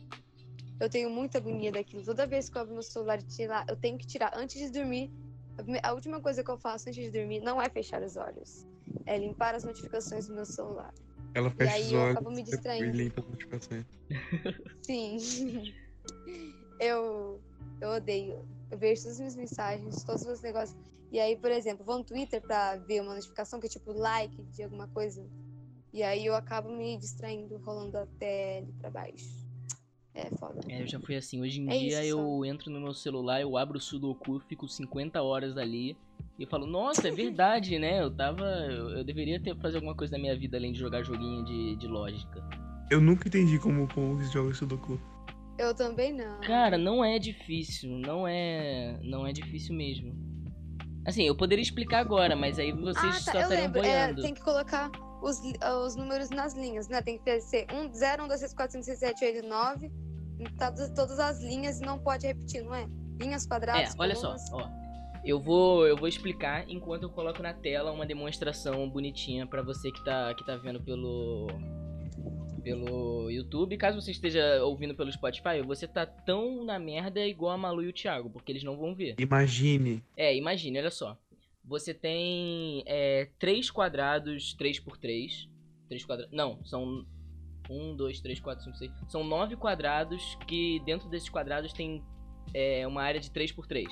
Eu tenho muita agonia daquilo. Toda vez que eu abro meu celular e tirar, eu tenho que tirar antes de dormir. A última coisa que eu faço antes de dormir não é fechar os olhos. É limpar as notificações do meu celular. Ela fecha aí os eu olhos acabo me e distraindo. limpa as notificações. Sim. eu, eu odeio. Eu vejo todas as minhas mensagens, todos os meus negócios. E aí, por exemplo, vou no Twitter pra ver uma notificação que é tipo like de alguma coisa. E aí eu acabo me distraindo, rolando até ali pra baixo. É foda. É, eu já fui assim. Hoje em É dia isso. eu entro no meu celular, eu abro o Sudoku, fico 50 horas ali. E eu falo, nossa, é verdade, né? Eu tava. Eu, eu deveria ter fazer alguma coisa na minha vida além de jogar joguinho de, de lógica. Eu nunca entendi como, como eles jogam Sudoku. Eu também não. Cara, não é difícil, não é. Não é difícil mesmo. Assim, eu poderia explicar agora, mas aí vocês ah, só tá, eu estariam. É, boiando. tem que colocar os, os números nas linhas, né? Tem que ser 1, 0, 1, 2, 3, 4, 5, 6, 7, 8, 9. Em todas, todas as linhas e não pode repetir, não é? Linhas É, quadradas. olha só, colunas. ó. Eu vou, eu vou explicar enquanto eu coloco na tela uma demonstração bonitinha pra você que tá, que tá vendo pelo pelo YouTube. Caso você esteja ouvindo pelo Spotify, você tá tão na merda igual a Malu e o Thiago, porque eles não vão ver. Imagine. É, imagine, olha só. Você tem é, três quadrados 3 por 3 Três quadrados. Não, são. 1, 2, 3, 4, 5, 6. São nove quadrados que dentro desses quadrados tem é, uma área de 3 por 3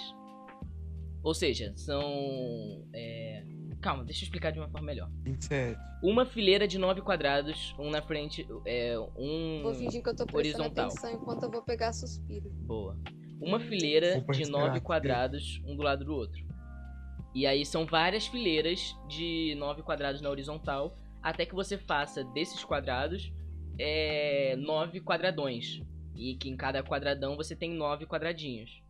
Ou seja, são. é, Calma, deixa eu explicar de uma forma melhor. 27. Uma fileira de nove quadrados, um na frente. É, um. Vou fingir que eu tô prestando horizontal. atenção enquanto eu vou pegar suspiro. Boa. Uma fileira de nove quadrados, um do lado do outro. E aí são várias fileiras de nove quadrados na horizontal, até que você faça desses quadrados é, nove quadradões. E que em cada quadradão você tem nove quadradinhos.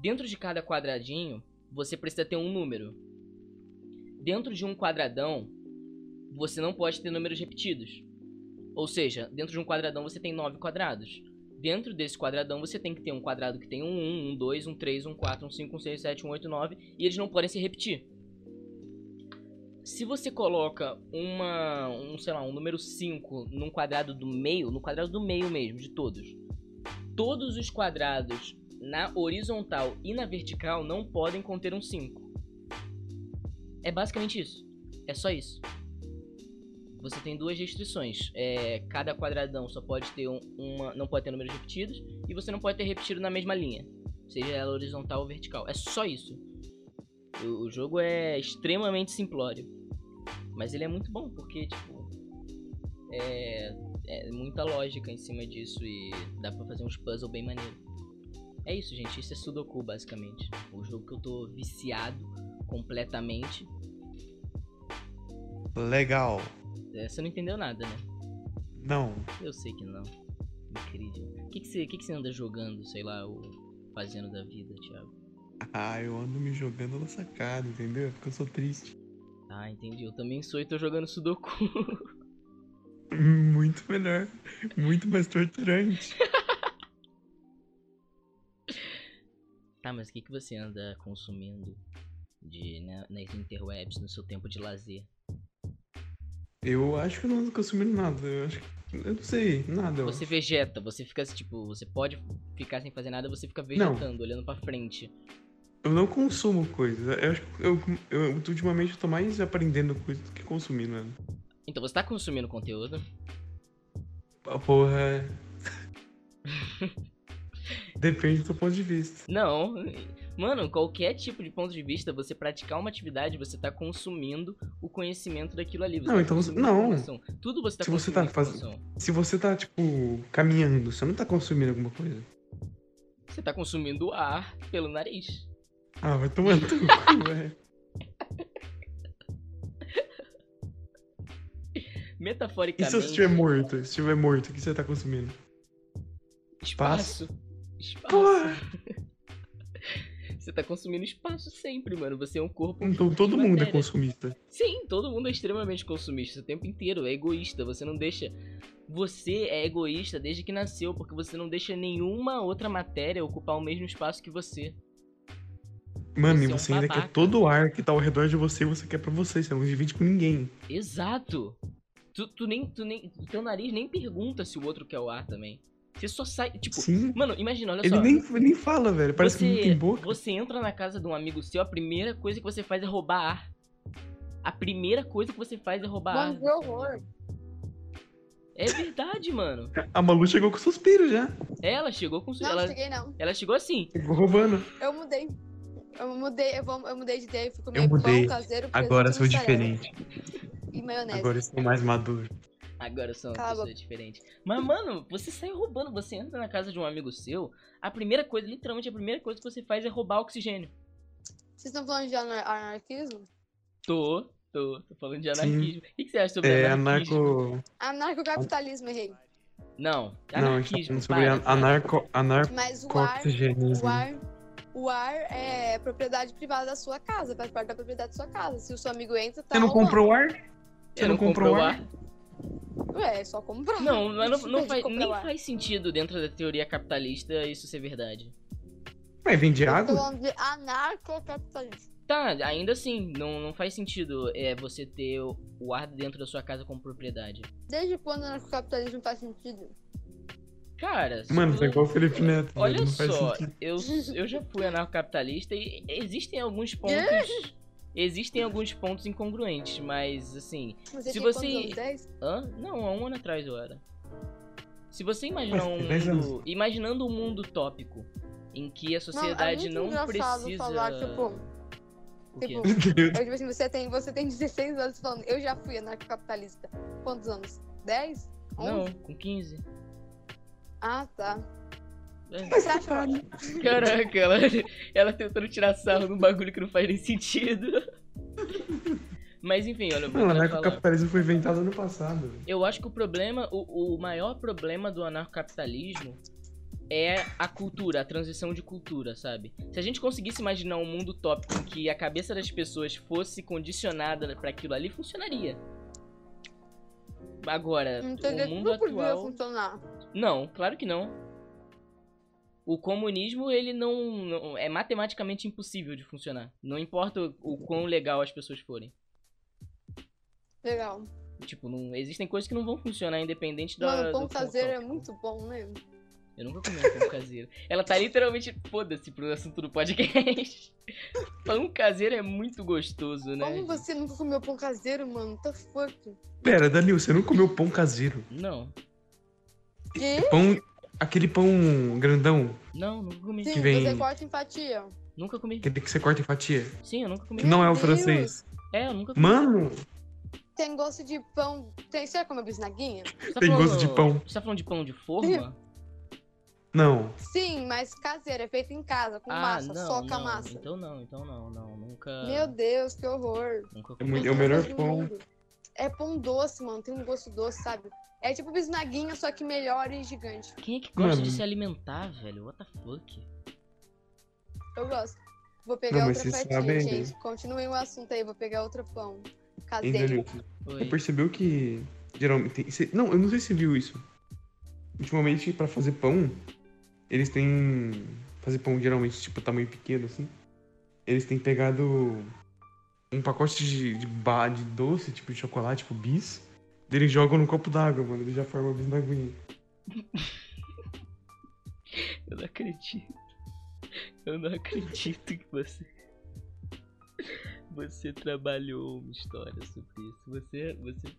Dentro de cada quadradinho, você precisa ter um número. Dentro de um quadradão, você não pode ter números repetidos. Ou seja, dentro de um quadradão você tem nove quadrados. Dentro desse quadradão você tem que ter um quadrado que tem um 1, um 2, um 3, um 4, um 5, um 6, 7, um 8, 9 e eles não podem se repetir. Se você coloca uma, um, sei lá, um número 5 num quadrado do meio, no quadrado do meio mesmo, de todos, todos os quadrados na horizontal e na vertical não podem conter um 5. É basicamente isso. É só isso. Você tem duas restrições. É, cada quadradão só pode ter um- uma. não pode ter números repetidos. E você não pode ter repetido na mesma linha. Seja ela horizontal ou vertical. É só isso. O, o jogo é extremamente simplório. Mas ele é muito bom, porque, tipo. É, é muita lógica em cima disso e dá pra fazer uns puzzles bem maneiros. É isso, gente. Isso é Sudoku, basicamente. O jogo que eu tô viciado completamente. Legal. É, você não entendeu nada, né? Não. Eu sei que não. Incrível. O que, que, você, que, que você anda jogando, sei lá, ou fazendo da vida, Thiago? Ah, eu ando me jogando na sacada, entendeu? Porque eu sou triste. Ah, entendi. Eu também sou e tô jogando Sudoku. Muito melhor. Muito mais torturante. tá, mas o que, que você anda consumindo de, né, nas interwebs no seu tempo de lazer? Eu acho que eu não ando consumindo nada. Eu acho que. Eu não sei, nada. Você vegeta, você fica tipo, você pode ficar sem fazer nada, você fica vegetando, olhando pra frente. Eu não consumo coisas. Eu acho que eu, eu, ultimamente eu tô mais aprendendo coisas do que consumindo, mano. Então você tá consumindo conteúdo? A porra. Depende do seu ponto de vista. Não. Mano, qualquer tipo de ponto de vista, você praticar uma atividade, você tá consumindo o conhecimento daquilo ali. Não, tá então você- não. Tudo você tá Se você tá faz- informação. Se você tá, tipo, caminhando, você não tá consumindo alguma coisa. Você tá consumindo ar pelo nariz. Ah, vai tomando cu, velho. E se Metaforicamente. você estiver morto? Se estiver morto, o que você tá consumindo? Espaço. Espaço. Porra. Você tá consumindo espaço sempre, mano. Você é um corpo. Então todo mundo é matéria. consumista. Sim, todo mundo é extremamente consumista o tempo inteiro, é egoísta, você não deixa. Você é egoísta desde que nasceu, porque você não deixa nenhuma outra matéria ocupar o mesmo espaço que você. Mano, Você e é um você ainda babaca. quer todo o ar que tá ao redor de você, você quer pra você, você não divide com ninguém. Exato! Tu, tu nem. Tu nem. Teu nariz nem pergunta se o outro quer o ar também. Você só sai. Tipo, Sim. mano, imagina, olha Ele só. nem, nem fala, velho. Parece você, que não tem boca. você entra na casa de um amigo seu, a primeira coisa que você faz é roubar ar. A primeira coisa que você faz é roubar Mano, ar. que horror. É verdade, mano. A Malu chegou com suspiro já. Ela chegou com. Não, ela, cheguei não. ela chegou assim. Chegou roubando. Eu mudei. Eu mudei, eu, vou- eu mudei de ideia, fui comer Eu mudei. pão caseiro, Agora sou diferente. E maionese. Agora eu sou mais maduro. Agora eu sou uma Cala a pessoa diferente. Mas, mano, você sai roubando. Você entra na casa de um amigo seu, a primeira coisa, literalmente a primeira coisa que você faz é roubar oxigênio. Vocês estão falando de anar- anarquismo? Tô, tô, tô falando de Sim. anarquismo. O que, você acha sobre É anarquismo? anarco. Anarcocapitalismo, errei. Não, Não, a gente tá anarquismo. falando sobre para, an- para. anarco. Anarco. Mas o ar, o ar, o ar é propriedade privada da sua casa, faz parte da propriedade da sua casa. Se o seu amigo entra, tá Você não roubando. comprou o ar? Você Eu não comprou o ar? ar? Ué, é só comprar. Não, mas não, não Deixa faz, nem faz sentido dentro da teoria capitalista isso ser verdade. Mas vende Eu tô água? falando de anarcocapitalismo. Tá, ainda assim, não, não faz sentido é, você ter o, o ar dentro da sua casa como propriedade. Desde quando o anarcocapitalismo faz sentido? Cara, se Mano, tu- tá igual o Felipe Neto. Olha não só, eu, eu já fui anarcocapitalista e existem alguns pontos. Existem alguns pontos incongruentes, mas assim. Você Se tinha você- quantos anos? 10? Hã? Não, há um ano atrás eu era. Se você imaginar um mundo. Imaginando um mundo tópico em que a sociedade muito não, engraçado precisa. falar, tipo, O quê? tipo. Eu, tipo assim, você tem, você tem 16 anos falando, eu já fui anarcocapitalista. Quantos anos? 10? 11? Não, com 15. Ah, tá. É. Você acha ótimo? Caraca, ela, ela tentando tirar sarro num bagulho que não faz nem sentido. Mas enfim, olha, Não, o anarcocapitalismo foi inventado ano passado. Eu acho que o problema, o, o maior problema do anarcocapitalismo é a cultura, a transição de cultura, sabe? Se a gente conseguisse imaginar um mundo tópico em que a cabeça das pessoas fosse condicionada pra aquilo ali, funcionaria. Agora, Não o mundo podia atual. funcionar. Não, claro que não. O comunismo, ele não, não- é matematicamente impossível de funcionar. Não importa o, o quão legal as pessoas forem. Legal. Tipo, não, existem coisas que não vão funcionar independente da. Mano, pão do caseiro é muito bom, né? Eu nunca comi um pão caseiro. Ela tá literalmente. Foda-se pro assunto do podcast. pão caseiro é muito gostoso, né? Como você nunca comeu pão caseiro, mano? What the fuck? Pera, Danil, você não comeu pão caseiro? Não. Que? Pão. Aquele pão grandão, Não, nunca comi. Sim, vem- você corta em fatia. Nunca comi. aquele que você corta em fatia. Sim, eu nunca comi. Que não é o Deus. francês. É, eu nunca comi. Mano, Tem gosto de pão. Tem... Você já comeu bisnaguinha? Tá tem falando- gosto de pão. Você tá falando de pão de forma? não. Sim, mas caseiro, é feito em casa, com ah, massa, não. só com a não. massa. Então não, então não, não. Nunca. Meu Deus, que horror. Nunca É, comi. muito, é o melhor pão. É pão doce, mano. Tem um gosto doce, sabe? É tipo bisnaguinha, só que melhor e gigante. Quem é que gosta Mano. de se alimentar, velho? What the fuck? Eu gosto. Vou pegar Não, outra fatia, gente. Continuem o assunto aí, vou pegar outro pão. Caseiro. Você percebeu que geralmente. tem- não, eu não sei se você viu isso. Ultimamente, pra fazer pão, eles têm. Fazer pão geralmente, tipo, tamanho pequeno, assim. Eles têm pegado um pacote de, de, de doce, tipo de chocolate, tipo bis. Eles jogam no copo d'água, mano. Eles já formam a bisnaguinha. Eu não acredito. Eu não acredito que você. Você trabalhou uma história sobre isso. Você. Você.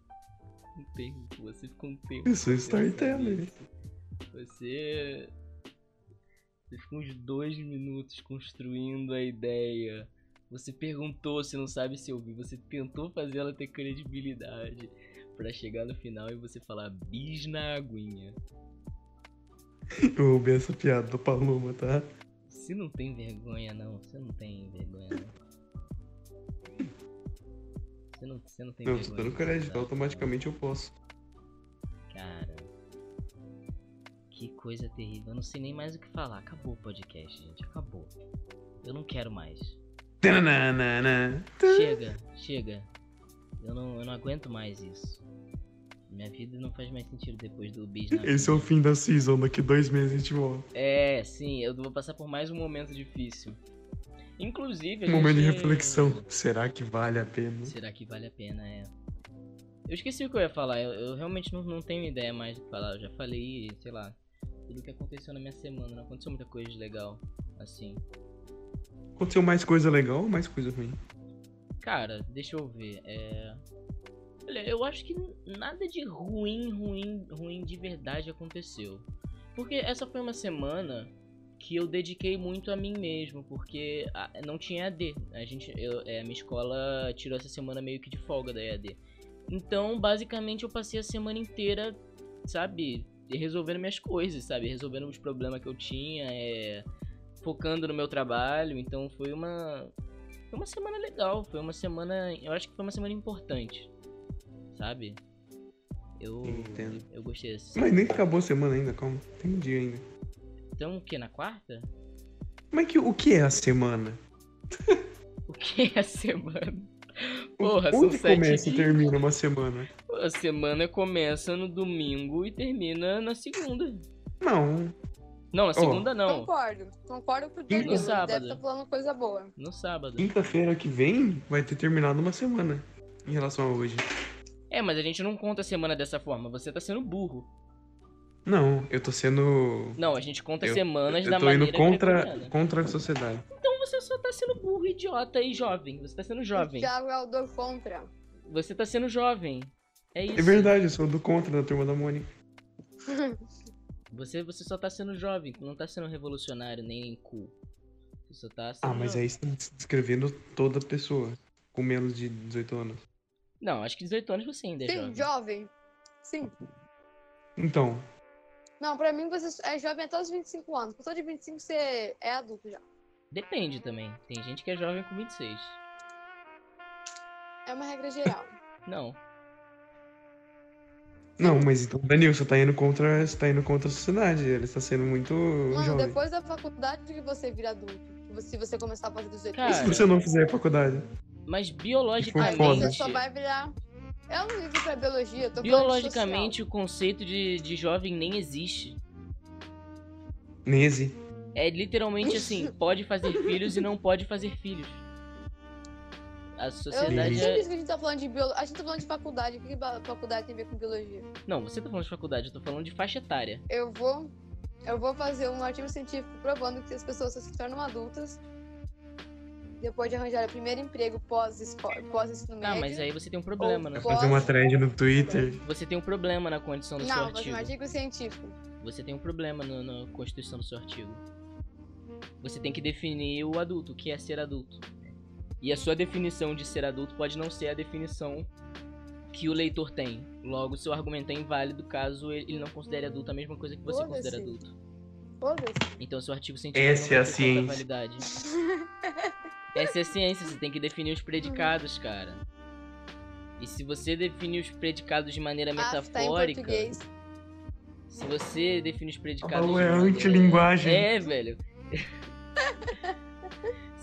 Um tempo. Você ficou um tempo. Eu sou pensando storyteller. nisso. Você. Você ficou uns dois minutos construindo a ideia. Você perguntou se não sabe se ouvir. Você tentou fazer ela ter credibilidade. Pra chegar no final e você falar bis na aguinha. Eu roubei essa piada do Paloma, tá? Você não tem vergonha, não. Você não tem vergonha, não. Você não, você não tem Não, tô vergonha. dando crédito, sabe? automaticamente eu posso. Cara. Que coisa terrível. Eu não sei nem mais o que falar. Acabou o podcast, gente. Acabou. Eu não quero mais. Chega, chega. Eu não, eu não aguento mais isso. Minha vida não faz mais sentido depois do beijo Esse é o fim da season, daqui dois meses a gente volta. É, sim, eu vou passar por mais um momento difícil. Inclusive, a Um momento de gente- reflexão. Será que vale a pena? Será que vale a pena? É. Eu esqueci o que eu ia falar. Eu, eu realmente não, não tenho ideia mais do que falar. Eu já falei, sei lá, tudo que aconteceu na minha semana. Não aconteceu muita coisa de legal. Assim. Aconteceu mais coisa legal ou mais coisa ruim? Cara, deixa eu ver. É. Olha, eu acho que nada de ruim, ruim, ruim de verdade aconteceu. Porque essa foi uma semana que eu dediquei muito a mim mesmo, porque ah, não tinha AD. A gente, eu, é, a minha escola tirou essa semana meio que de folga da EAD. Então, basicamente, eu passei a semana inteira, sabe, resolvendo minhas coisas, sabe, resolvendo os problemas que eu tinha, é, focando no meu trabalho. Então, foi uma foi uma semana legal, foi uma semana, eu acho que foi uma semana importante, sabe? Eu Entendo. eu gostei dessa. Mas nem acabou a semana ainda, calma. Tem um dia ainda. Então, o que na quarta? Mas que, o que é a semana? O que é a semana? Porra, são Onde sete começa e termina uma semana? A semana começa no domingo e termina na segunda. Não. Não, na segunda não. Concordo. Concordo com o No Danilo. Ele sábado. deve estar falando coisa boa. No sábado. Quinta-feira que vem vai ter terminado uma semana. Em relação a hoje. É, mas a gente não conta a semana dessa forma. Você tá sendo burro. Não, eu tô sendo. Não, a gente conta Eu- semanas Eu da tô maneira indo contra, gregoriana. contra a sociedade. Então você só tá sendo burro, idiota e jovem. Você tá sendo O jovem. Thiago é o do contra. Você tá sendo jovem. É isso. É verdade, eu sou do contra da turma da Mônica. Você, você só tá sendo jovem, não tá sendo revolucionário nem cool. Você só tá sendo Ah, mas jovem. aí você tá descrevendo toda pessoa com menos de 18 anos. Não, acho que 18 anos você ainda é Sim, jovem. jovem. Sim. Então, Não, pra mim você é jovem até os 25 anos. Passou de 25 você é adulto já. Depende também. Tem gente que é jovem com 26. É uma regra geral. Não. Não, mas então, Danilo, você tá indo contra, você tá indo contra a sociedade. Ele está sendo muito Mano, jovem. depois da faculdade que você vira adulto. Se você começar a fazer 18 Cara, E se você não fizer faculdade? Mas biologicamente. você só vai virar. Eu não ligo pra biologia, eu tô Biologicamente, o conceito de, de jovem nem existe. Nem existe. É literalmente assim: pode fazer filhos e não pode fazer filhos. A sociedade Eu, é. sempre que a gente tá falando de biologia. A gente tá falando de faculdade. O que faculdade tem a ver com biologia? Não, você tá falando de faculdade, eu tô falando de faixa etária. Eu vou. Eu vou fazer um artigo científico provando que as pessoas só se tornam adultas depois de arranjar o primeiro emprego pós-escola, pós-ensino Ah, médio. mas aí você tem um problema, né? Fazer uma thread no Twitter. Você tem um problema na condição do seu Não, fazer artigo. um artigo científico. Você tem um problema no- na constituição do seu artigo. Você tem que definir o adulto, o que é ser adulto. E a sua definição de ser adulto pode não ser a definição que o leitor tem. Logo, seu argumento é inválido caso ele não considere adulto a mesma coisa que você considera adulto. Então, seu artigo científico Essa não é a ciência. validade. Essa é a ciência, você tem que definir os predicados, cara. E se você definir os predicados de maneira Ah, tá em metafórica, português. se você definir os predicados Paulo de é maneira... antilinguagem. É, velho.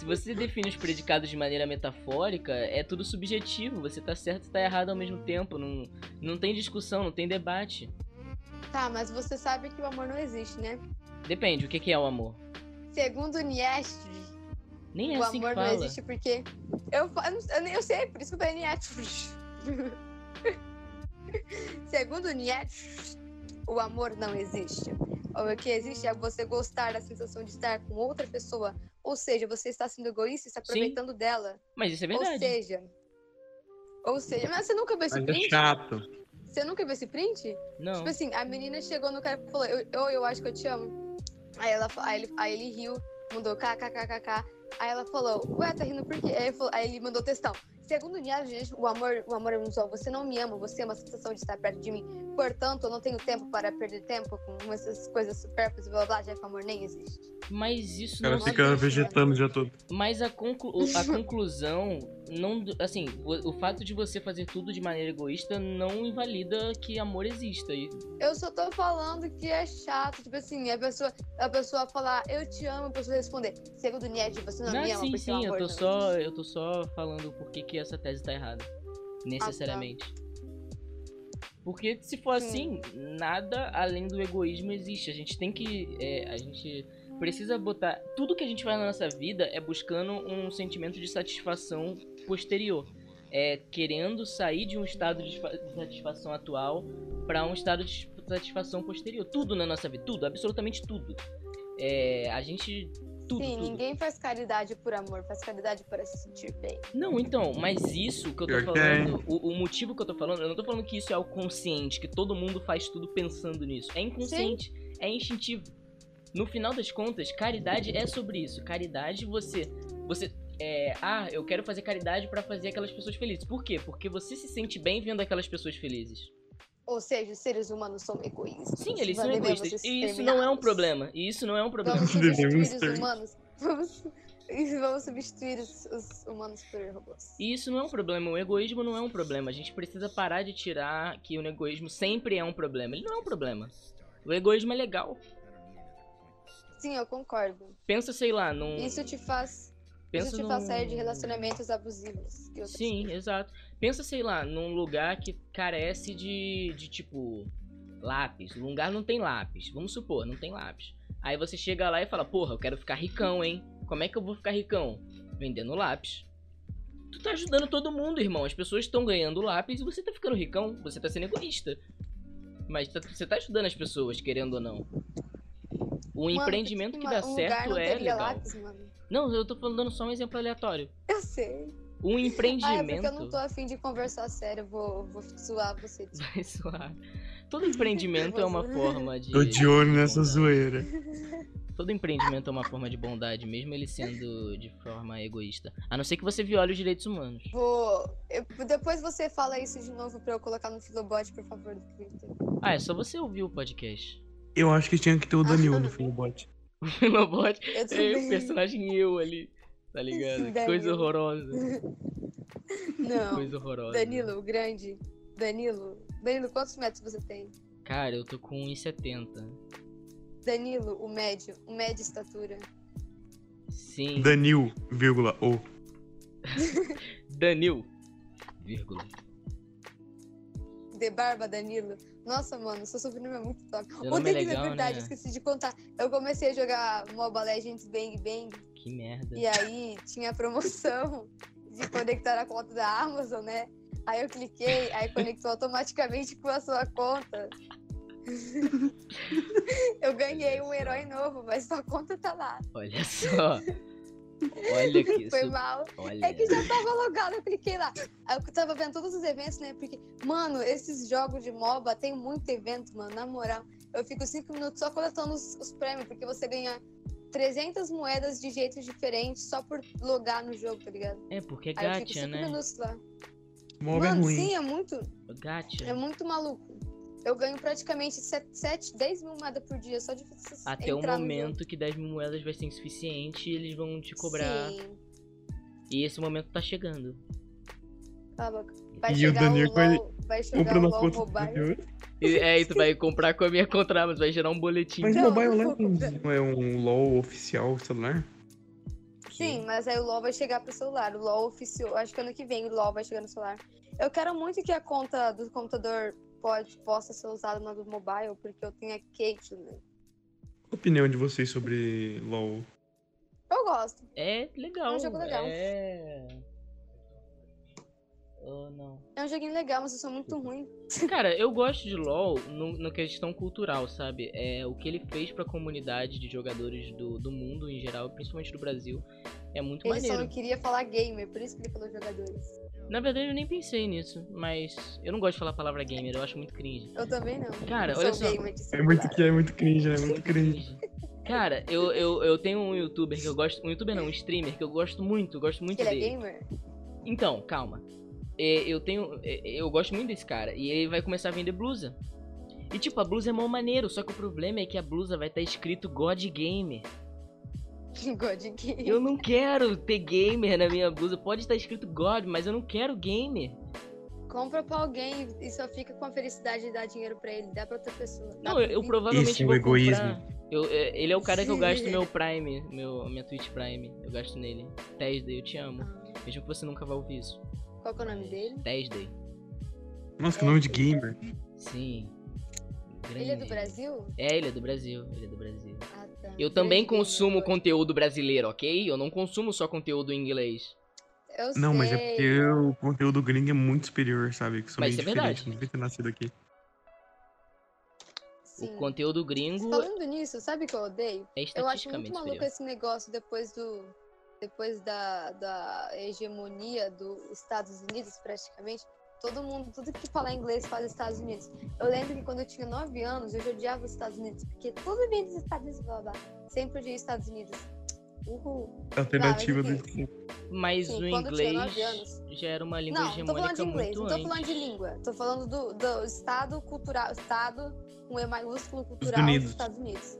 Se você define os predicados de maneira metafórica, é tudo subjetivo. Você tá certo e tá errado ao mesmo tempo. Não, não tem discussão, não tem debate. Tá, mas você sabe que o amor não existe, né? Depende, o que que é o amor? Segundo Nietzsche, Nem é o assim amor não existe porque. Eu, eu, eu sei, por isso que eu falei Nietzsche. Segundo Nietzsche, o amor não existe. O que existe é você gostar da sensação de estar com outra pessoa. Ou seja, você está sendo egoísta e se aproveitando dela. Mas isso é Ou verdade. seja. Ou seja, mas você nunca viu esse Mas é print? chato. Você nunca viu esse print? Não. Tipo assim, a menina chegou no cara e falou, eu, eu, eu acho que eu te amo. Aí, ela, aí, ele, aí ele riu, mandou kkkk. Aí ela falou, ué, tá rindo por quê? Aí ele, falou- aí ele mandou textão. Segundo Nietzsche, o amor, o amor é um só. Você não me ama, você é uma sensação de estar perto de mim. Portanto, eu não tenho tempo para perder tempo com essas coisas supérfluas e blá blá, blá, já que o amor nem existe. Mas isso O cara não. fica vegetando o dia todo. Mas a, conclu... a conclusão não, assim, o, o fato de você fazer tudo de maneira egoísta não invalida que amor exista. E Eu só tô falando que é chato, tipo assim, a pessoa, a pessoa falar eu te amo, a pessoa responder, segundo Nietzsche, você não, Não, me ama sim, sim, eu tô não só, eu tô só falando por que que essa tese tá errada. Necessariamente. Porque se for assim, nada além do egoísmo existe. A gente tem que. é, a gente precisa botar. Tudo que a gente faz na nossa vida é buscando um sentimento de satisfação posterior. É querendo sair de um estado de fa- de satisfação atual para um estado de satisfação posterior. Tudo na nossa vida, tudo, absolutamente tudo. É, a gente. Tudo, Sim, tudo. ninguém faz caridade por amor, faz caridade para se sentir bem. Não, então, mas isso que eu tô que é, falando, o, o motivo que eu tô falando, eu não tô falando que isso é o consciente, que todo mundo faz tudo pensando nisso. É inconsciente, é instintivo. No final das contas, caridade é sobre isso. Caridade, você. Você. É, ah, eu quero fazer caridade pra fazer aquelas pessoas felizes. Por quê? Porque você se sente bem vendo aquelas pessoas felizes. Ou seja, os seres humanos são egoístas. Sim, eles são egoístas. E isso não é um problema. E isso não é um problema. Vamos substituir os humanos. Vamos, vamos substituir os, os humanos por robôs. E isso não é um problema, o egoísmo não é um problema. A gente precisa parar de tirar que o egoísmo sempre é um problema. Ele não é um problema. O egoísmo é legal. Sim, eu concordo. Pensa, sei lá, num. Isso te faz, pensa isso te faz num- sair de relacionamentos abusivos. Sim, coisas. exato. Pensa, sei lá, num lugar que carece de, de tipo, lápis. O lugar não tem lápis. Vamos supor, não tem lápis. Aí você chega lá e fala, porra, eu quero ficar ricão, hein? Como é que eu vou ficar ricão? Vendendo lápis. Tu tá ajudando todo mundo, irmão. As pessoas estão ganhando lápis e você tá ficando ricão. Você tá sendo egoísta. Mas tá- você tá ajudando as pessoas, querendo ou não. O Mano, empreendimento que uma- dá um certo é legal. lápis, mano. Não, eu tô falando dando só um exemplo aleatório. Eu sei. Um Ah, é empreendimento. porque eu não tô afim de conversar sério. Eu vou, vou zoar você. Vai zoar. Todo empreendimento é uma forma de. Tô de olho nessa zoeira. Todo empreendimento é uma forma de bondade, mesmo ele sendo de forma egoísta. A não ser que você viole os direitos humanos. Vou. eu- depois você fala isso de novo pra eu colocar no Filobot, por favor, do Twitter. Ah, é só você ouvir o podcast. Eu acho que tinha que ter o Danilo no Filobot. O Filobot é o personagem eu ali. Tá ligado? Que coisa horrorosa. Não. Coisa horrorosa. Danilo, o grande. Danilo. Danilo, quantos metros você tem? Cara, eu tô com 1,70. Danilo, o médio. O médio estatura. Sim. Danil, vírgula, o. Danil. Vírgula. De barba, Danilo. Nossa, mano, seu sobrenome é muito top. Seu nome Ontem é que legal, é verdade, né? esqueci de contar. Eu comecei a jogar Mobile Legends Bang Bang. Que merda. E aí tinha a promoção de conectar a conta da Amazon, né? Aí eu cliquei, aí conectou automaticamente com a sua conta. eu ganhei um herói novo, mas sua conta tá lá. Olha só. Olha que Foi isso. mal. Olha. É que já tava logado, eu cliquei lá. Eu tava vendo todos os eventos, né? Porque, mano, esses jogos de MOBA tem muito evento, mano, na moral. Eu fico cinco minutos só coletando os, os prêmios, porque você ganha 300 moedas de jeitos diferentes só por logar no jogo, tá ligado? É porque é Aí eu fico gacha, cinco né? minutos lá. Mob é Mano, ruim. sim, é muito, Gacha. é muito maluco. Eu ganho praticamente 7, 10 mil moedas por dia só de Até o no momento que 10 mil moedas vai ser insuficiente e eles vão te cobrar. Sim, E esse momento tá chegando. cala a boca. Vai E o chegar Daniel o vai vai chegar Comprando o a LOL conta Mobile. Danilo. E, é, e tu vai comprar com a minha contra, mas vai gerar um boletim. Mas Não, Mobile não é um LOL oficial celular? Sim, mas aí o LoL vai chegar pro celular. O LoL oficial, acho que ano que vem o LoL vai chegar no celular. Eu quero muito que a conta do computador pode, possa ser usada na do mobile, porque eu tenho a Caitlyn. Qual a opinião de vocês sobre LOL? Eu gosto. É legal. É um jogo legal. É. Não. É um joguinho legal, mas eu sou muito ruim. Cara, eu gosto de LoL no, na questão cultural, sabe? É o que ele fez pra comunidade de jogadores do, do mundo em geral, principalmente do Brasil. É muito Ele só maneiro. não queria falar gamer, por isso que ele falou jogadores. Na verdade, eu nem pensei nisso, mas eu não gosto de falar a palavra gamer, eu acho muito cringe. Eu também não. Cara, eu olha sou só. gamer de É muito, que é muito cringe, é muito cringe. Cara, eu, eu, eu tenho um youtuber que eu gosto. Um youtuber não, um streamer que eu gosto muito, gosto muito Que ele é dele. gamer? Então, calma. É, Eu tenho. é, Eu gosto muito desse cara. E ele vai começar a vender blusa. E tipo, a blusa é mó maneiro, só que o problema é que a blusa vai estar escrito God Gamer. God Game. Eu não quero ter gamer na minha blusa. Pode estar escrito God, mas eu não quero gamer. Compra pra alguém e só fica com a felicidade de dar dinheiro pra ele. Dá pra outra pessoa. Dá Não, eu, eu provavelmente Esse é o vou egoísmo. comprar. Eu, é, ele é o cara que eu Sim. gasto meu Prime, meu, minha Twitch Prime. Eu gasto nele. 10 Day, eu te amo. Mesmo que você nunca vá ouvir isso. Qual que é o nome dele? 10 Day. Nossa, que nome de gamer. Sim. Ele é do Grande. Brasil? É, ele é do Brasil. Ele é do Brasil. Ah, tá. Eu também Grande consumo gamer, conteúdo brasileiro, ok? Eu não consumo só conteúdo em inglês. Eu Não, sei. mas é porque o conteúdo gringo é muito superior, sabe? Que sou Mas isso é diferente. verdade. Não devia ter nascido aqui. Sim. O conteúdo gringo Falando nisso, sabe o que eu odeio? é Eu acho muito maluco superior. esse negócio depois do. Depois da, da hegemonia dos Estados Unidos, praticamente. Todo mundo, tudo que fala inglês fala Estados Unidos. Eu lembro que quando eu tinha 9 anos, eu já odiava os Estados Unidos, porque tudo vinha dos Estados Unidos, blá blá. Sempre odiei os Estados Unidos. Uhul. Alternativa mas do. Mas Sim, o inglês anos. já era uma língua Não, não tô falando de inglês, não tô antes. falando de língua. Tô falando do, do Estado cultural, Estado com E maiúsculo cultural dos Unidos. Estados Unidos.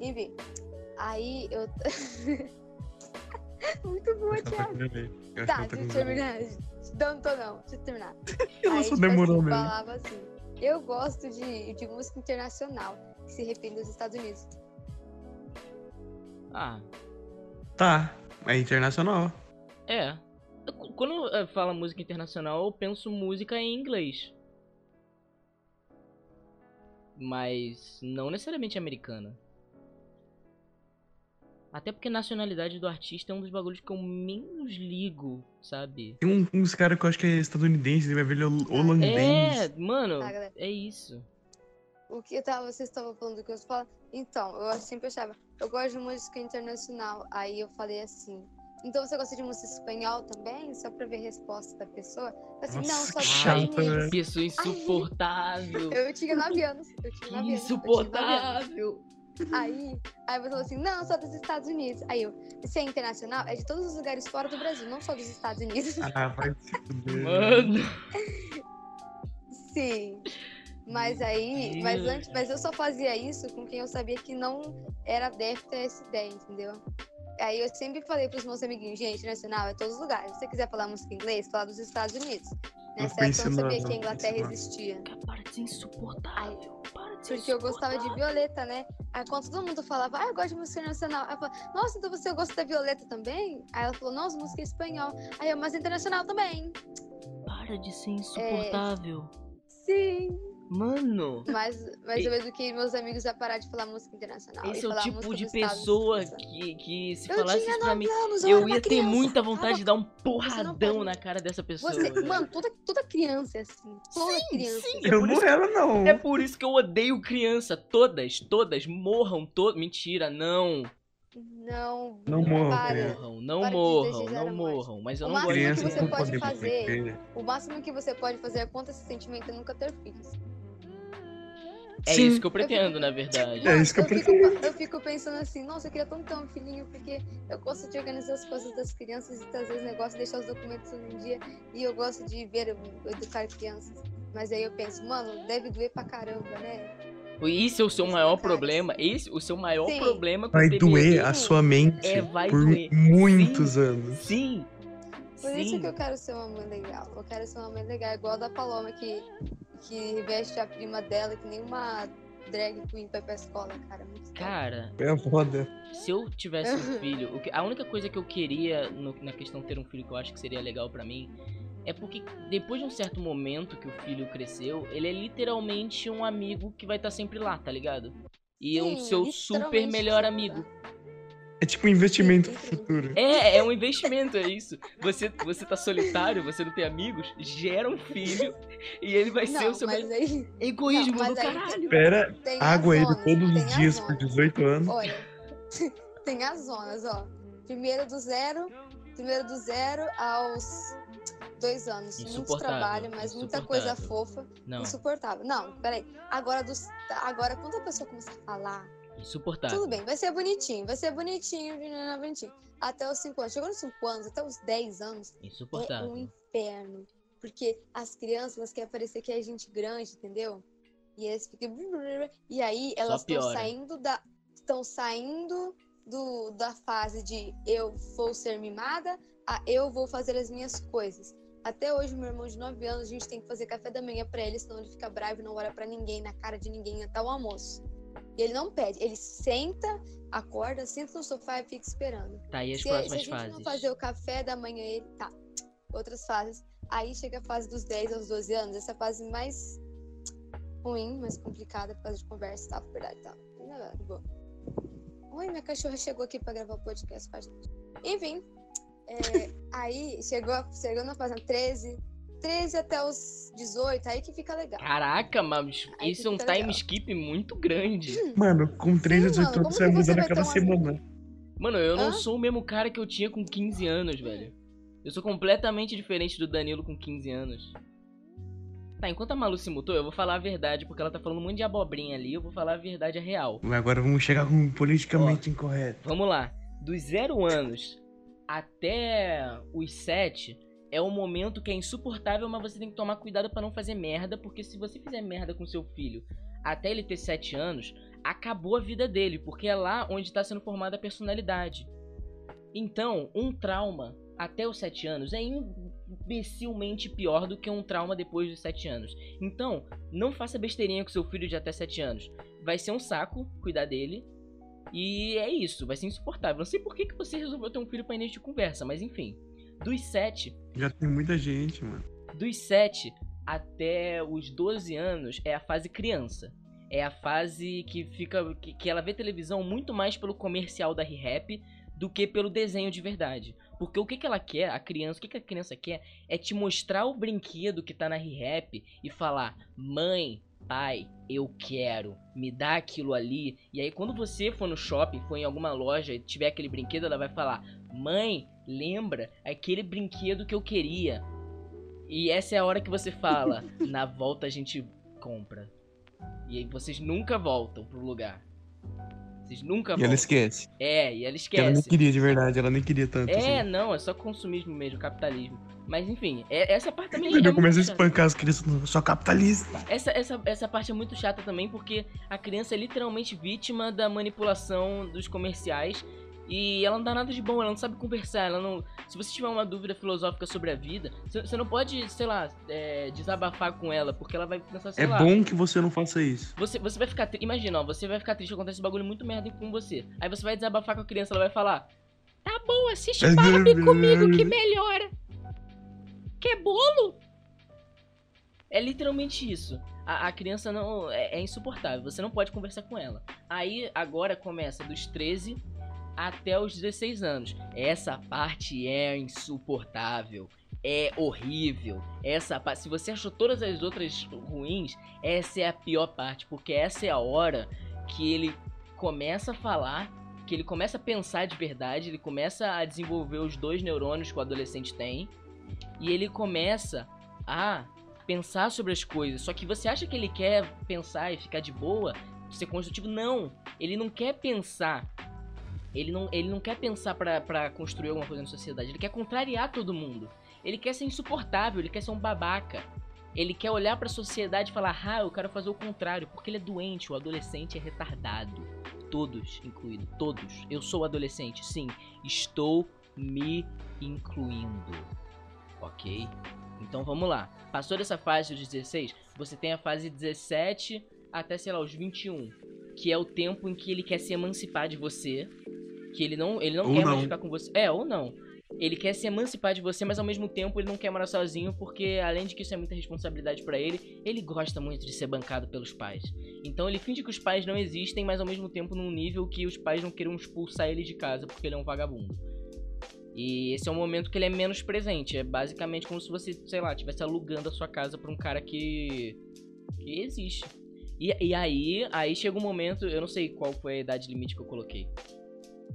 Enfim, aí eu. Muito boa, Thiago. Tá, deixa eu terminar. Não, tô não, deixa eu terminar. Ela Aí, só tipo demorou assim, mesmo. falava assim, eu gosto de, de música internacional, que se refere aos Estados Unidos. Ah, Tá, é internacional. é. Eu- Quando eh, fala música internacional, eu penso música em inglês. Mas não necessariamente americana. Até porque a nacionalidade do artista é um dos bagulhos que eu menos ligo, sabe? Tem um, uns caras que eu acho que é estadunidense, ele vai ver ele é holandês. É, mano, Tá, galera. é isso. O que eu tava, vocês estavam falando do que eu falo? Então, eu sempre achava, eu gosto de música internacional. Aí eu falei assim, então você gosta de música espanhol também? Só pra ver a resposta da pessoa. Assim, não, Nossa, só que Unidos. né? Pessoa insuportável. Eu tinha 9 anos. Eu tinha 9 anos. eu tinha 9 anos. Insuportável. Aí, aí você falou assim, não, só dos Estados Unidos. Aí eu, se é internacional, é de todos os lugares fora do Brasil, não só dos Estados Unidos. Ah, vai se fuder. Mano. Sim. Mas aí, mas antes, mas eu só fazia isso com quem eu sabia que não era adepto a essa ideia, entendeu? Aí eu sempre falei pros meus amiguinhos, gente, nacional é todos os lugares. Se você quiser falar música em inglês, fala dos Estados Unidos. Nessa época eu não sabia que a Inglaterra existia. De ser insuportável. Para Porque eu gostava de. Violeta, né? Aí quando todo mundo falava, ah, eu gosto de música nacional. Aí eu falava, nossa, então você gosta da Violeta também? Aí ela falou, nossa, música em espanhol. Aí eu, mas internacional também. Para de ser insuportável. Sim. Mano. Mas, mas eu eduquei meus amigos a parar de falar música internacional. Esse e é o falar tipo de pessoa que, que se Eu falasse tinha isso pra mim, anos, eu uma ia ter criança. muita vontade de dar um porradão na cara dessa pessoa. Você, velho. mano, toda, toda criança é assim. Toda criança. sim. é Eu não era, não. É por isso que eu odeio criança. Todas, todas, morram, todas. Mentira, não. Não, Não morram, para. Morram, não Para morram, não morram. Mas eu O não máximo gosto Criança que de você pode fazer- morrer. O máximo que você pode fazer contra esse sentimento é nunca ter filhos. É Sim. isso que eu pretendo, na verdade. É isso que eu fico, prefiro. eu fico pensando assim, nossa, eu queria tanto ter um filhinho, porque eu gosto de organizar as coisas das crianças e trazer os negócios, deixar os documentos em dia. E eu gosto de ver, educar crianças. Mas aí eu penso, mano, deve doer pra caramba, né? Esse é o seu maior problema. Esse, o seu maior Sim. problema com Vai doer a sua mente É, vai por doer. muitos Sim. anos. Sim. Por isso Sim. que eu quero ser uma mãe legal. Eu quero ser uma mãe legal, igual a da Paloma, que, que veste a prima dela, que nem uma drag queen vai pra escola, cara. Muito. Cara, É foda. se eu tivesse um filho, o que- a única coisa que eu queria no- na questão de ter um filho que eu acho que seria legal pra mim é porque depois de um certo momento que o filho cresceu, ele é literalmente um amigo que vai estar sempre lá, tá ligado? E é um seu super melhor amigo. É tipo um investimento pro futuro. É, é um investimento, é isso. Você, você tá solitário, você não tem amigos, gera um filho e ele vai ser Não, o seu mas melhor. aí Egoísmo Não, mas do aí- caralho. Espera tem água ele todos os as dias por zonas. 18 anos. Olha, tem as zonas, ó. Primeiro do zero, primeiro do zero aos dois anos. Muito Insuportável, trabalho, mas muita coisa insuportável. fofa. Não, Insuportável. Não, peraí. Agora, dos, agora, quando a pessoa começa a falar, insuportável. tudo bem, vai ser bonitinho, vai ser bonitinho, bonitinho, bonitinho. Até os 5 anos. Chegou nos 5 anos, até os 10 anos, é um Insuportável. inferno. Porque as crianças, elas querem parecer que é gente grande, entendeu? E ficam. E aí elas estão saindo da. Estão saindo do, da fase de eu vou ser mimada a eu vou fazer as minhas coisas. Até hoje, meu irmão de 9 anos, a gente tem que fazer café da manhã para ele, senão ele fica bravo e não olha para ninguém, na cara de ninguém até o almoço. E ele não pede, ele senta, acorda, senta no sofá e fica esperando. Tá, e as se, próximas se a gente fases? não fazer o café da manhã, ele tá. Outras fases. Aí chega a fase dos 10 aos 12 anos, essa fase mais ruim, mais complicada por causa de conversa e tal, verdade, tá. De boa. Oi, minha cachorra chegou aqui pra gravar o podcast com a gente. Enfim, é, aí chegou, chegou na fase 13, 13 até os 18, aí que fica legal. Caraca, mas Aí isso é um time legal. skip muito grande. Mano, com 3 a Sim, 18 mano, anos você vai mudando a cada semana. Mano, eu não Hã? sou o mesmo cara que eu tinha com 15 anos, velho. Eu sou completamente diferente do Danilo com 15 anos. Tá, enquanto a Malu se mutou, eu vou falar a verdade, porque ela tá falando um monte de abobrinha ali, eu vou falar a verdade a real. Mas agora vamos chegar com o politicamente incorreto. Vamos lá. Dos 0 anos até os 7 é um momento que é insuportável, mas você tem que tomar cuidado pra não fazer merda, porque se você fizer merda com seu filho até ele ter 7 anos, acabou a vida dele, porque é lá onde está sendo formada a personalidade. Então, um trauma até os 7 anos é imbecilmente pior do que um trauma depois dos 7 anos. Então, não faça besteirinha com seu filho de até 7 anos. Vai ser um saco cuidar dele. E é isso, vai ser insuportável. Não sei por que, que você resolveu ter um filho pra início de conversa, mas enfim. Dos 7 Já tem muita gente, mano. dos 7 até os 12 anos é a fase criança. É a fase que fica. que, que ela vê televisão muito mais pelo comercial da ReHap do que pelo desenho de verdade. Porque o que, que ela quer, a criança, o que, que a criança quer é te mostrar o brinquedo que tá na ReHap e falar: mãe, pai, eu quero, me dá aquilo ali. E aí, quando você for no shopping, for em alguma loja e tiver aquele brinquedo, ela vai falar: mãe, lembra aquele brinquedo que eu queria. E essa é a hora que você fala: na volta a gente compra. E aí vocês nunca voltam pro lugar. Vocês nunca E ela esquece. É, e ela Que ela nem esquece. queria de verdade, ela nem queria tanto É, assim. não, é só consumismo mesmo, capitalismo. Mas enfim, é- essa parte também é Ele muito começa a espancar as crianças, "Não, eu sou capitalista. Essa, essa, essa parte é muito chata também, porque a criança é literalmente vítima da manipulação dos comerciais. E ela não dá nada de bom, ela não sabe conversar, ela não. Se você tiver uma dúvida filosófica sobre a vida, você não pode, sei lá, é, desabafar com ela, porque ela vai pensar, sei É lá. bom que você não faça isso. Você, você vai ficar. Imagina, ó, você vai ficar triste, acontece um bagulho muito merda com você. Aí você vai desabafar com a criança, ela vai falar: Tá bom, assiste Barbie comigo que melhora. Quer bolo? É literalmente isso. A, a criança não. É, é insuportável, você não pode conversar com ela. Aí agora começa dos 13 até os 16 anos. Essa parte é insuportável. É horrível. Essa parte. Se você achou todas as outras ruins, essa é a pior parte. Porque essa é a hora que ele começa a falar. Que ele começa a pensar de verdade. Ele começa a desenvolver os dois neurônios que o adolescente tem. E ele começa a pensar sobre as coisas. Só que você acha que ele quer pensar e ficar de boa, ser construtivo? Não. Ele não quer pensar. Ele não, ele não quer pensar pra construir alguma coisa na sociedade. Ele quer contrariar todo mundo. Ele quer ser insuportável, ele quer ser um babaca. Ele quer olhar pra sociedade e falar, ah, eu quero fazer o contrário, porque ele é doente, o adolescente é retardado. Todos, incluído, todos. Eu sou adolescente, sim. Estou me incluindo. Ok? Então vamos lá. Passou dessa fase dos 16, você tem a fase 17 até, sei lá, os 21. Que é o tempo em que ele quer se emancipar de você. Que ele não, ele não Ou quer não. mais ficar com você. É, ou não. Ele quer se emancipar de você, mas ao mesmo tempo ele não quer morar sozinho, porque além de que isso é muita responsabilidade pra ele, ele gosta muito de ser bancado pelos pais. Então ele finge que os pais não existem, mas ao mesmo tempo num nível que os pais não queiram expulsar ele de casa porque ele é um vagabundo. E esse é o momento que ele é menos presente. É basicamente como se você, sei lá, estivesse alugando a sua casa pra um cara que. que existe. E, e aí, aí chega um momento, eu não sei qual foi a idade limite que eu coloquei.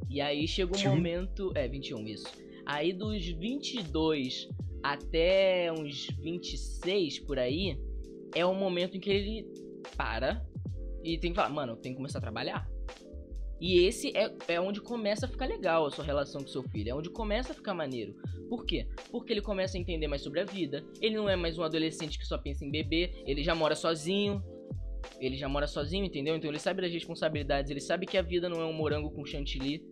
E aí chega um 21? momento. É, 21, isso. Aí dos 22 até uns 26 por aí, é o momento em que ele para e tem que falar, mano, eu tenho que começar a trabalhar. E esse é, é onde começa a ficar legal a sua relação com seu filho. É onde começa a ficar maneiro. Por quê? Porque ele começa a entender mais sobre a vida. Ele não é mais um adolescente que só pensa em beber. Ele já mora sozinho. Ele já mora sozinho, entendeu? Então ele sabe das responsabilidades, ele sabe que a vida não é um morango com chantilly,